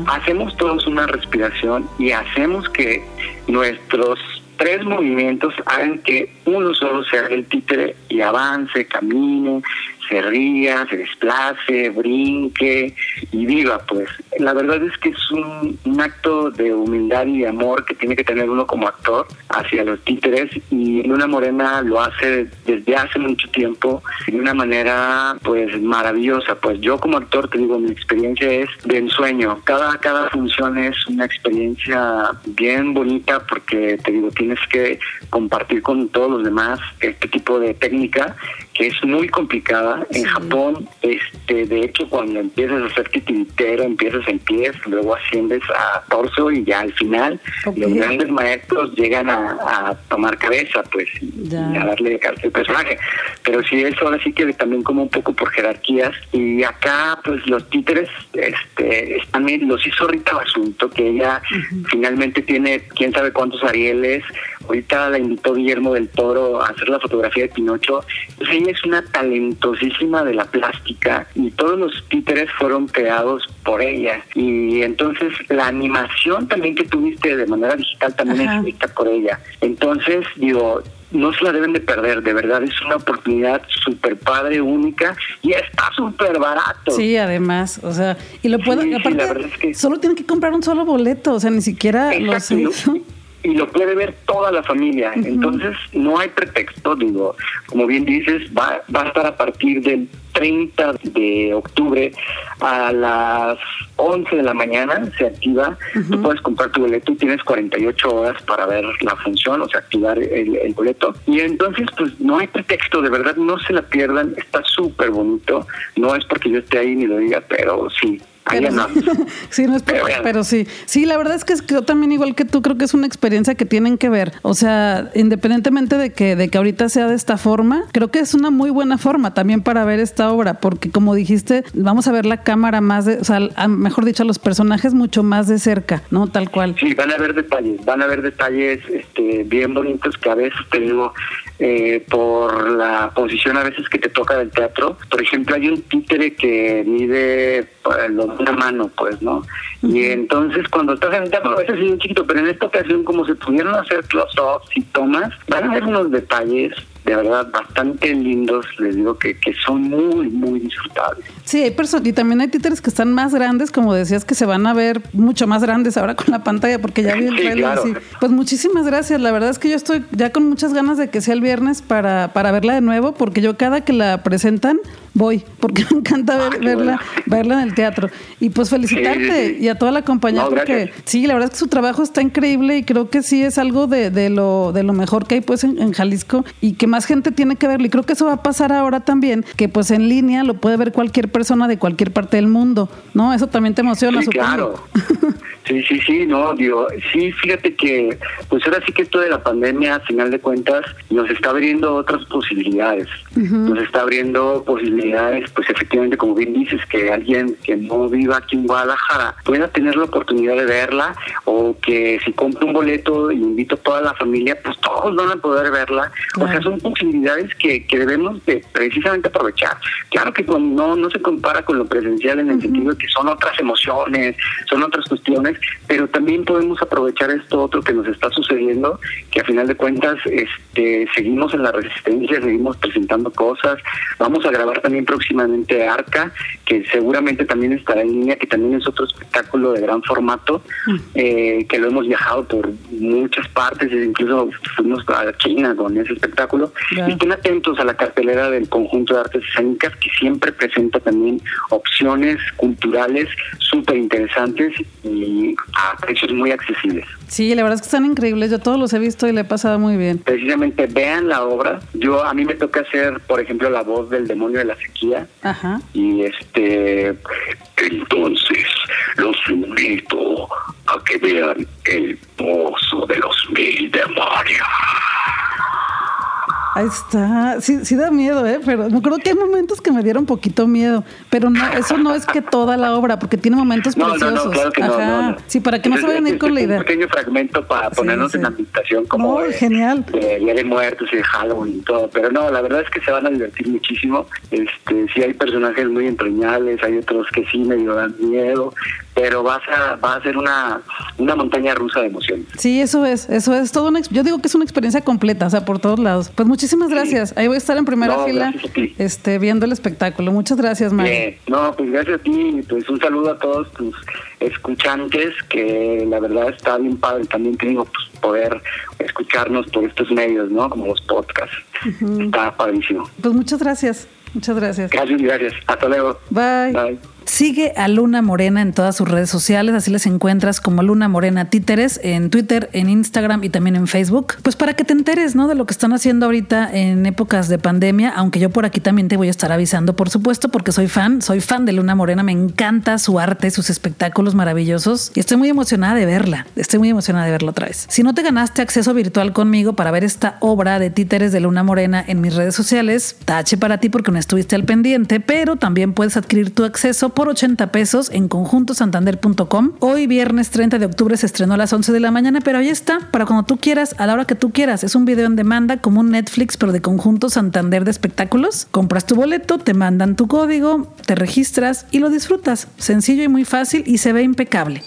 hacemos todos una respiración y hacemos que nuestros tres movimientos hagan que uno solo sea el títere y avance, camine, se ría, se desplace, brinque y viva, pues. La verdad es que es un, acto de humildad y de amor que tiene que tener uno como actor hacia los títeres y Luna Morena lo hace desde hace mucho tiempo de una manera pues maravillosa. Pues yo como actor te digo, mi experiencia es de ensueño. Cada, cada función es una experiencia bien bonita porque te digo, tienes que compartir con todos los demás este tipo de técnica que es muy complicada. En Japón, este, de hecho, cuando empiezas a hacer titiritero, empiezas en pies, luego asciendes a torso y ya al final los grandes maestros llegan a, tomar cabeza, pues, y a darle cárcel al personaje. Pero sí, eso ahora sí que también como un poco por jerarquías. Y acá, pues, los títeres este, están, los hizo Rita Basunto, que ella finalmente tiene quién sabe cuántos Arieles. Ahorita la invitó Guillermo del Toro a hacer la fotografía de Pinocho. Entonces, es una talentosísima de la plástica y todos los títeres fueron creados por ella. Y entonces la animación también que tuviste de manera digital también es hecha por ella. Entonces, digo, no se la deben de perder, de verdad es una oportunidad súper padre, única y está súper barato. Sí, además, o sea, y lo puedo, aparte, es que, solo tienen que comprar un solo boleto, o sea, ni siquiera lo sé y lo puede ver toda la familia. Entonces, no hay pretexto, digo, como bien dices, va, va a estar a partir del 30 de octubre a las 11 de la mañana, se activa, tú puedes comprar tu boleto y tienes 48 horas para ver la función, o sea, activar el, el boleto. Y entonces, pues no hay pretexto, de verdad, no se la pierdan, está súper bonito, no es porque yo esté ahí ni lo diga, pero sí, pero, [LAUGHS] sí, no es pero, sí. Sí, la verdad es que yo también, igual que tú, creo que es una experiencia que tienen que ver. O sea, independientemente de que, de que ahorita sea de esta forma, creo que es una muy buena forma también para ver esta obra, porque como dijiste, vamos a ver la cámara más de, o sea, mejor dicho, a los personajes mucho más de cerca, ¿no? Tal cual. Sí, van a ver detalles, van a ver detalles este, bien bonitos que a veces te digo, eh, por la posición a veces que te toca del teatro. Por ejemplo, hay un títere que mide pues, una mano, pues, ¿no? Y entonces cuando estás en el teatro a veces es un chiquito, pero en esta ocasión como se pudieron hacer close-ups y tomas, van a ver unos detalles de verdad bastante lindos, les digo que, que son muy, muy disfrutables. Sí, hay personas, y también hay títeres que están más grandes, como decías, que se van a ver mucho más grandes ahora con la pantalla, porque ya [LAUGHS] vi el trailer. Pues muchísimas gracias, la verdad es que yo estoy ya con muchas ganas de que sea el viernes para, para verla de nuevo, porque yo cada que la presentan, voy, porque [LAUGHS] me encanta ver, verla, [LAUGHS] verla en el teatro. Y pues felicitarte y a toda la compañía, porque sí, la verdad es que su trabajo está increíble y creo que sí es algo de, de lo, de lo mejor que hay pues en, Jalisco y que más gente tiene que verlo. Y creo que eso va a pasar ahora también, que pues en línea lo puede ver cualquier persona de cualquier parte del mundo, ¿no? Eso también te emociona, sí, Claro. [LAUGHS] Sí, sí, sí, no, digo, sí, fíjate que, pues ahora sí que esto de la pandemia, a final de cuentas, nos está abriendo otras posibilidades, nos está abriendo posibilidades, pues efectivamente, como bien dices, que alguien que no viva aquí en Guadalajara pueda tener la oportunidad de verla, o que si compra un boleto y invito a toda la familia, pues todos van a poder verla, o sea, son posibilidades que, que debemos de precisamente aprovechar. Claro que no, no se compara con lo presencial en el sentido de que son otras emociones, son otras cuestiones, pero también podemos aprovechar esto otro que nos está sucediendo, que a final de cuentas este, seguimos en la resistencia, seguimos presentando cosas, vamos a grabar también próximamente Arca, que seguramente también estará en línea, que también es otro espectáculo de gran formato, mm. eh, que lo hemos viajado por muchas partes, incluso fuimos a China con ese espectáculo, y estén atentos a la cartelera del conjunto de artes escénicas, que siempre presenta también opciones culturales súper interesantes y a precios muy accesibles. Sí, la verdad es que están increíbles. Yo todos los he visto y le he pasado muy bien. Precisamente vean la obra. Yo a mí me toca hacer, por ejemplo, la voz del demonio de la sequía. Ajá. Y este, entonces los invito a que vean el pozo de los mil demonios. Ahí está. Sí, sí da miedo, ¿eh? Pero me acuerdo que hay momentos que me dieron poquito miedo. Pero no, eso no es que toda la obra, porque tiene momentos preciosos. No, no, claro que Ajá. Sí, para que no se vayan a ir con la idea. Un pequeño fragmento para ponernos en la habitación como de, genial. de Día de Muertos y de Halloween y todo. Pero no, la verdad es que se van a divertir muchísimo. Este, sí hay personajes muy entrañables, hay otros que sí medio dan miedo, pero vas a, va a ser una, una montaña rusa de emociones. Sí, eso es, eso es todo una, yo digo que es una experiencia completa, o sea, por todos lados. Pues muchísimas gracias. Ahí voy a estar en primera fila este viendo el espectáculo. Muchas gracias, Mario. No, pues gracias a ti, pues un saludo a todos tus escuchantes, que la verdad está bien padre también te digo, pues poder escucharnos por estos medios, ¿no? Como los podcasts. Está padrísimo. Pues muchas gracias. Muchas gracias. Gracias, gracias. Hasta luego. Bye. Bye. Sigue a Luna Morena en todas sus redes sociales, así les encuentras como Luna Morena Títeres en Twitter, en Instagram y también en Facebook. Pues para que te enteres, ¿no? De lo que están haciendo ahorita en épocas de pandemia, aunque yo por aquí también te voy a estar avisando, por supuesto, porque soy fan, soy fan de Luna Morena, me encanta su arte, sus espectáculos maravillosos y estoy muy emocionada de verla, estoy muy emocionada de verla otra vez. Si no te ganaste acceso virtual conmigo para ver esta obra de Títeres de Luna Morena en mis redes sociales, tache para ti porque no estuviste al pendiente, pero también puedes adquirir tu acceso por 80 pesos en conjuntosantander.com. Hoy viernes 30 de octubre se estrenó a las 11 de la mañana, pero ahí está, para cuando tú quieras, a la hora que tú quieras. Es un video en demanda como un Netflix, pero de Conjunto Santander de espectáculos. Compras tu boleto, te mandan tu código, te registras y lo disfrutas. Sencillo y muy fácil y se ve impecable.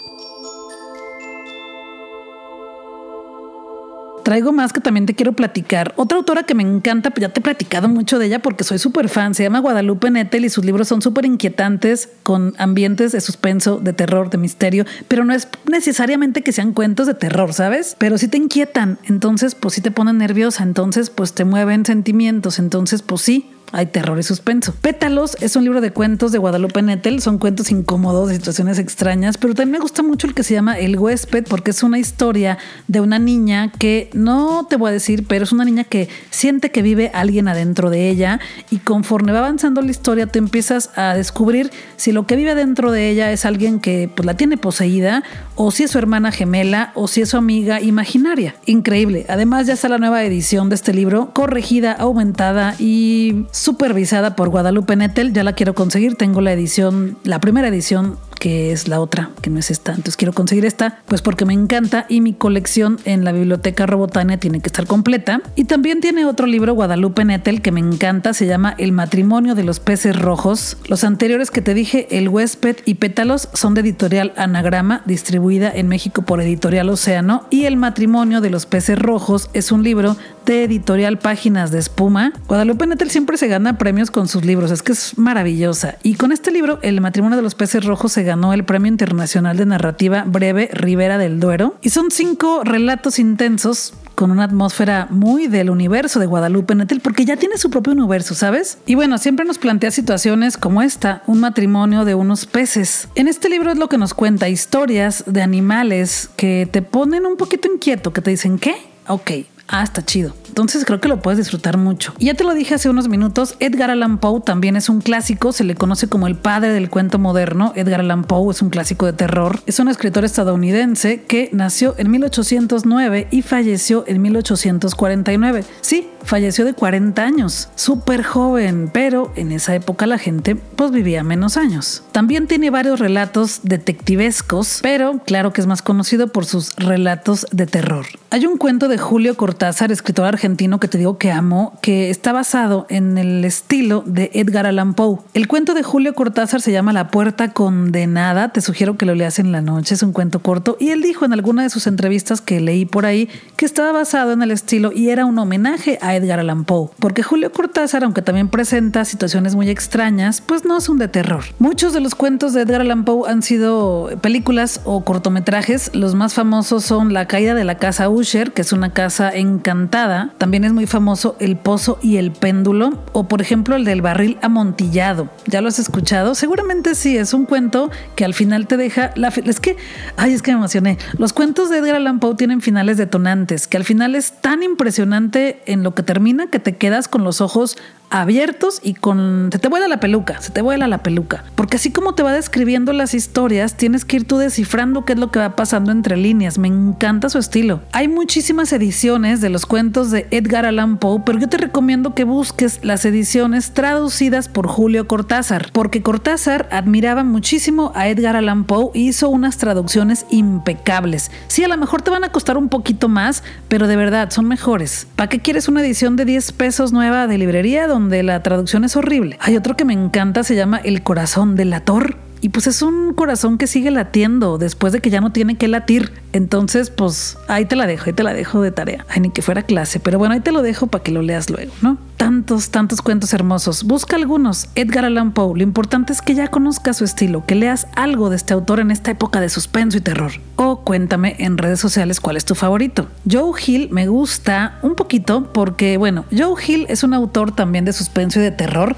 Traigo más que también te quiero platicar. Otra autora que me encanta, ya te he platicado mucho de ella porque soy súper fan, se llama Guadalupe Nettel y sus libros son súper inquietantes con ambientes de suspenso, de terror, de misterio, pero no es necesariamente que sean cuentos de terror, ¿sabes? Pero sí te inquietan, entonces pues sí te ponen nerviosa, entonces pues te mueven sentimientos, entonces pues sí, hay terror y suspenso. Pétalos es un libro de cuentos de Guadalupe Nettel. Son cuentos incómodos, situaciones extrañas, pero también me gusta mucho el que se llama El huésped porque es una historia de una niña que no te voy a decir, pero es una niña que siente que vive alguien adentro de ella y conforme va avanzando la historia te empiezas a descubrir si lo que vive adentro de ella es alguien que pues, la tiene poseída o si es su hermana gemela o si es su amiga imaginaria. Increíble. Además ya está la nueva edición de este libro, corregida, aumentada y supervisada por Guadalupe Nettel. Ya la quiero conseguir. Tengo la edición, la primera edición que es la otra, que no es esta. Entonces quiero conseguir esta, pues porque me encanta y mi colección en la biblioteca Robotania tiene que estar completa. Y también tiene otro libro, Guadalupe Nettel, que me encanta, se llama El matrimonio de los peces rojos. Los anteriores que te dije, El huésped y Pétalos, son de editorial Anagrama, distribuida en México por Editorial Océano. Y El matrimonio de los peces rojos es un libro de editorial Páginas de Espuma. Guadalupe Nettel siempre se gana premios con sus libros, es que es maravillosa. Y con este libro, El matrimonio de los peces rojos, se ganó el Premio Internacional de Narrativa Breve Rivera del Duero. Y son cinco relatos intensos con una atmósfera muy del universo de Guadalupe Nettel, porque ya tiene su propio universo, ¿sabes? Y bueno, siempre nos plantea situaciones como esta, un matrimonio de unos peces. En este libro es lo que nos cuenta, historias de animales que te ponen un poquito inquieto, que te dicen, ¿qué? Ok, ah, está chido. Entonces creo que lo puedes disfrutar mucho. Y ya te lo dije hace unos minutos, Edgar Allan Poe también es un clásico, se le conoce como el padre del cuento moderno. Edgar Allan Poe es un clásico de terror. Es un escritor estadounidense que nació en 1809 y falleció en 1849. Sí, falleció de 40 años, súper joven, pero en esa época la gente pues vivía menos años. También tiene varios relatos detectivescos, pero claro que es más conocido por sus relatos de terror. Hay un cuento de Julio Cortázar, escritor argentino, que te digo que amo, que está basado en el estilo de Edgar Allan Poe. El cuento de Julio Cortázar se llama La puerta condenada, te sugiero que lo leas en la noche, es un cuento corto, y él dijo en alguna de sus entrevistas que leí por ahí que estaba basado en el estilo y era un homenaje a Edgar Allan Poe, porque Julio Cortázar, aunque también presenta situaciones muy extrañas, pues no son de terror. Muchos de los cuentos de Edgar Allan Poe han sido películas o cortometrajes, los más famosos son La caída de la casa Usher, que es una casa encantada, también es muy famoso El Pozo y el Péndulo, o por ejemplo el del barril amontillado. ¿Ya lo has escuchado? Seguramente sí, es un cuento que al final te deja la... Es que, ay, es que me emocioné. Los cuentos de Edgar Allan Poe tienen finales detonantes, que al final es tan impresionante en lo que termina que te quedas con los ojos abiertos y con... Se te vuela la peluca, se te vuela la peluca. Porque así como te va describiendo las historias, tienes que ir tú descifrando qué es lo que va pasando entre líneas. Me encanta su estilo. Hay muchísimas ediciones de los cuentos de Edgar Allan Poe, pero yo te recomiendo que busques las ediciones traducidas por Julio Cortázar, porque Cortázar admiraba muchísimo a Edgar Allan Poe y hizo unas traducciones impecables. Sí, a lo mejor te van a costar un poquito más, pero de verdad son mejores. ¿Para qué quieres una edición de 10 pesos nueva de librería? donde la traducción es horrible. Hay otro que me encanta, se llama El corazón del ator. Y pues es un corazón que sigue latiendo después de que ya no tiene que latir. Entonces, pues ahí te la dejo, ahí te la dejo de tarea. Ay, ni que fuera clase, pero bueno, ahí te lo dejo para que lo leas luego, ¿no? Tantos, tantos cuentos hermosos. Busca algunos. Edgar Allan Poe. Lo importante es que ya conozcas su estilo, que leas algo de este autor en esta época de suspenso y terror. O cuéntame en redes sociales cuál es tu favorito. Joe Hill me gusta un poquito porque, bueno, Joe Hill es un autor también de suspenso y de terror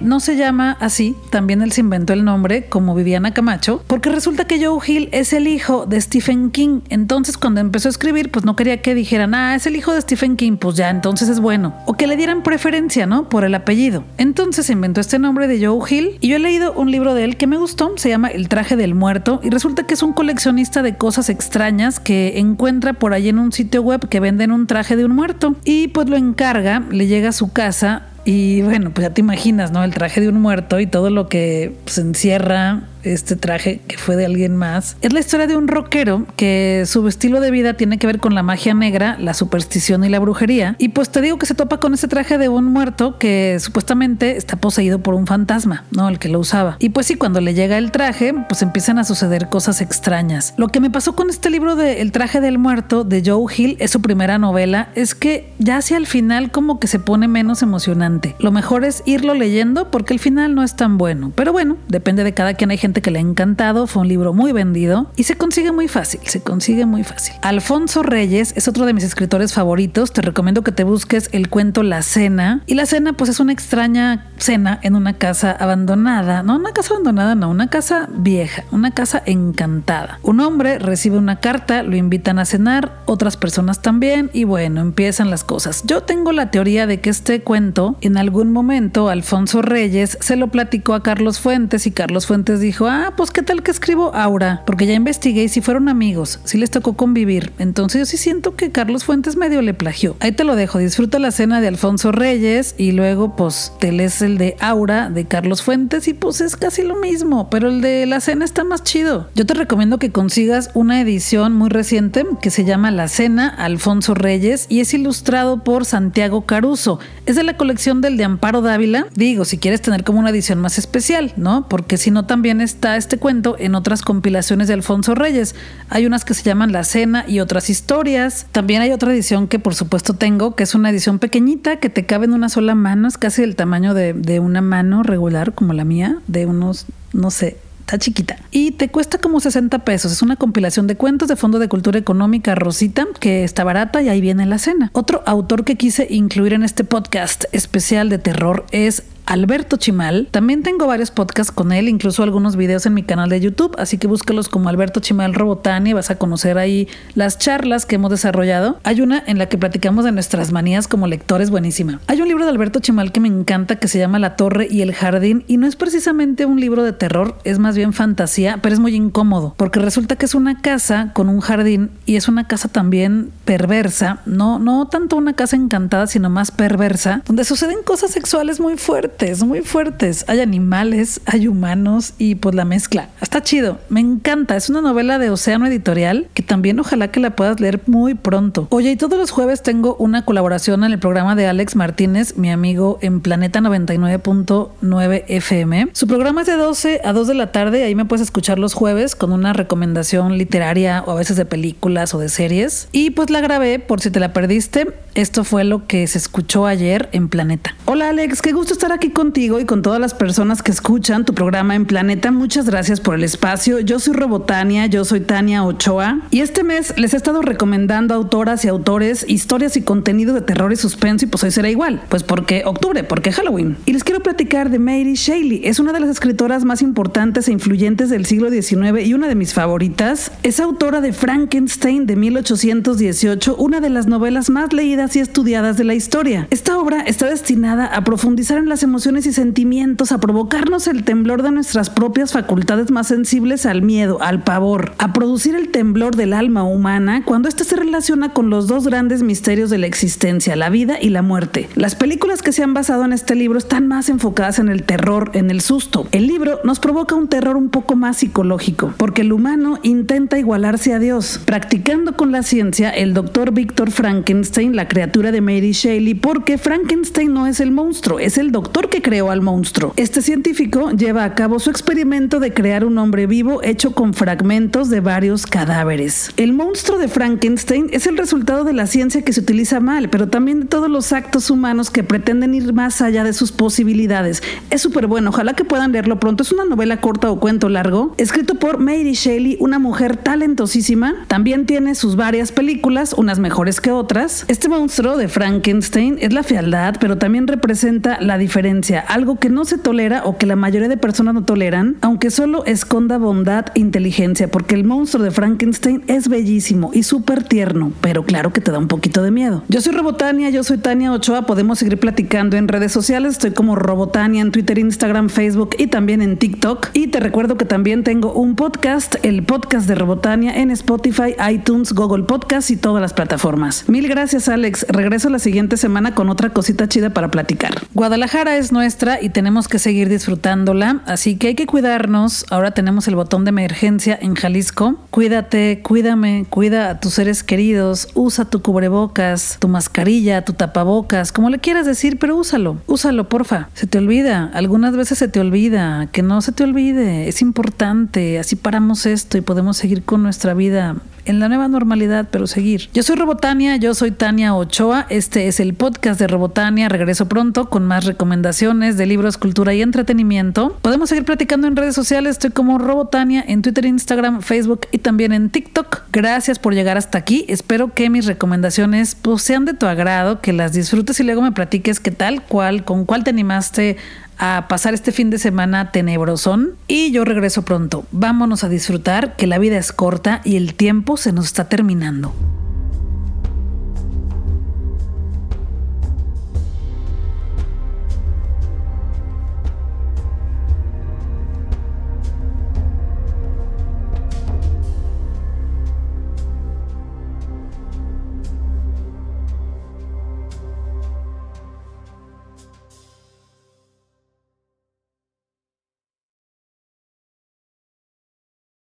no se llama así, también él se inventó el nombre como Viviana Camacho, porque resulta que Joe Hill es el hijo de Stephen King. Entonces, cuando empezó a escribir, pues no quería que dijeran, ah, es el hijo de Stephen King, pues ya, entonces es bueno. O que le dieran preferencia, ¿no? Por el apellido. Entonces se inventó este nombre de Joe Hill y yo he leído un libro de él que me gustó, se llama El traje del muerto y resulta que es un coleccionista de cosas extrañas que encuentra por ahí en un sitio web que venden un traje de un muerto y pues lo encarga, le llega a su casa y bueno, pues ya te imaginas, ¿no? El traje de un muerto y todo lo que se encierra este traje que fue de alguien más. Es la historia de un rockero que su estilo de vida tiene que ver con la magia negra, la superstición y la brujería. Y pues te digo que se topa con ese traje de un muerto que supuestamente está poseído por un fantasma, ¿no? El que lo usaba. Y pues sí, cuando le llega el traje, pues empiezan a suceder cosas extrañas. Lo que me pasó con este libro de El traje del muerto de Joe Hill, es su primera novela, es que ya hacia el final como que se pone menos emocionante. Lo mejor es irlo leyendo porque el final no es tan bueno. Pero bueno, depende de cada quien. Hay gente que le ha encantado, fue un libro muy vendido y se consigue muy fácil, se consigue muy fácil. Alfonso Reyes es otro de mis escritores favoritos, te recomiendo que te busques el cuento La Cena y La Cena pues es una extraña cena en una casa abandonada, no una casa abandonada, no, una casa vieja, una casa encantada. Un hombre recibe una carta, lo invitan a cenar, otras personas también y bueno, empiezan las cosas. Yo tengo la teoría de que este cuento en algún momento Alfonso Reyes se lo platicó a Carlos Fuentes y Carlos Fuentes dijo, ah, pues qué tal que escribo Aura, porque ya investigué y si fueron amigos, si les tocó convivir. Entonces yo sí siento que Carlos Fuentes medio le plagió. Ahí te lo dejo, disfruta la cena de Alfonso Reyes y luego pues te lees el de Aura de Carlos Fuentes y pues es casi lo mismo, pero el de la cena está más chido. Yo te recomiendo que consigas una edición muy reciente que se llama La Cena Alfonso Reyes y es ilustrado por Santiago Caruso. Es de la colección del de Amparo Dávila. Digo, si quieres tener como una edición más especial, ¿no? Porque si no también está este cuento en otras compilaciones de Alfonso Reyes. Hay unas que se llaman La Cena y otras historias. También hay otra edición que por supuesto tengo, que es una edición pequeñita que te cabe en una sola mano, es casi del tamaño de, de una mano regular como la mía, de unos, no sé, está chiquita. Y te cuesta como 60 pesos. Es una compilación de cuentos de Fondo de Cultura Económica Rosita, que está barata y ahí viene la cena. Otro autor que quise incluir en este podcast especial de terror es Alberto Chimal. También tengo varios podcasts con él, incluso algunos videos en mi canal de YouTube, así que búscalos como Alberto Chimal Robotani, vas a conocer ahí las charlas que hemos desarrollado. Hay una en la que platicamos de nuestras manías como lectores buenísima. Hay un libro de Alberto Chimal que me encanta que se llama La Torre y el Jardín y no es precisamente un libro de terror, es más bien fantasía, pero es muy incómodo, porque resulta que es una casa con un jardín y es una casa también perversa, no no tanto una casa encantada, sino más perversa, donde suceden cosas sexuales muy fuertes muy fuertes. Hay animales, hay humanos y pues la mezcla. Está chido, me encanta. Es una novela de Océano Editorial que también ojalá que la puedas leer muy pronto. Oye, y todos los jueves tengo una colaboración en el programa de Alex Martínez, mi amigo en Planeta 99.9 FM. Su programa es de 12 a 2 de la tarde, ahí me puedes escuchar los jueves con una recomendación literaria o a veces de películas o de series. Y pues la grabé por si te la perdiste. Esto fue lo que se escuchó ayer en Planeta. Hola Alex, qué gusto estar aquí contigo y con todas las personas que escuchan tu programa en Planeta. Muchas gracias por el espacio. Yo soy Robotania, yo soy Tania Ochoa y este mes les he estado recomendando autoras y autores, historias y contenido de terror y suspenso y pues hoy será igual. Pues porque octubre, porque Halloween. Y les quiero platicar de Mary Shelley. Es una de las escritoras más importantes e influyentes del siglo XIX y una de mis favoritas. Es autora de Frankenstein de 1818, una de las novelas más leídas y estudiadas de la historia. Esta obra está destinada a profundizar en las emociones emociones y sentimientos, a provocarnos el temblor de nuestras propias facultades más sensibles al miedo, al pavor, a producir el temblor del alma humana cuando éste se relaciona con los dos grandes misterios de la existencia, la vida y la muerte. Las películas que se han basado en este libro están más enfocadas en el terror, en el susto. El libro nos provoca un terror un poco más psicológico, porque el humano intenta igualarse a Dios, practicando con la ciencia el doctor Víctor Frankenstein, la criatura de Mary Shelley, porque Frankenstein no es el monstruo, es el doctor que creó al monstruo. Este científico lleva a cabo su experimento de crear un hombre vivo hecho con fragmentos de varios cadáveres. El monstruo de Frankenstein es el resultado de la ciencia que se utiliza mal, pero también de todos los actos humanos que pretenden ir más allá de sus posibilidades. Es súper bueno, ojalá que puedan leerlo pronto. Es una novela corta o cuento largo, escrito por Mary Shelley, una mujer talentosísima. También tiene sus varias películas, unas mejores que otras. Este monstruo de Frankenstein es la fealdad, pero también representa la diferencia algo que no se tolera o que la mayoría de personas no toleran, aunque solo esconda bondad e inteligencia, porque el monstruo de Frankenstein es bellísimo y súper tierno, pero claro que te da un poquito de miedo. Yo soy Robotania, yo soy Tania Ochoa, podemos seguir platicando en redes sociales, estoy como Robotania en Twitter, Instagram, Facebook y también en TikTok. Y te recuerdo que también tengo un podcast, el podcast de Robotania en Spotify, iTunes, Google Podcast y todas las plataformas. Mil gracias Alex, regreso la siguiente semana con otra cosita chida para platicar. Guadalajara es nuestra y tenemos que seguir disfrutándola, así que hay que cuidarnos. Ahora tenemos el botón de emergencia en Jalisco. Cuídate, cuídame, cuida a tus seres queridos, usa tu cubrebocas, tu mascarilla, tu tapabocas, como le quieras decir, pero úsalo, úsalo, porfa. Se te olvida, algunas veces se te olvida, que no se te olvide, es importante, así paramos esto y podemos seguir con nuestra vida en la nueva normalidad, pero seguir. Yo soy Robotania, yo soy Tania Ochoa, este es el podcast de Robotania, regreso pronto con más recomendaciones de libros, cultura y entretenimiento. Podemos seguir platicando en redes sociales, estoy como Robotania en Twitter, Instagram, Facebook y también en TikTok. Gracias por llegar hasta aquí, espero que mis recomendaciones pues, sean de tu agrado, que las disfrutes y luego me platiques qué tal, cuál, con cuál te animaste a pasar este fin de semana tenebrosón y yo regreso pronto. Vámonos a disfrutar que la vida es corta y el tiempo se nos está terminando.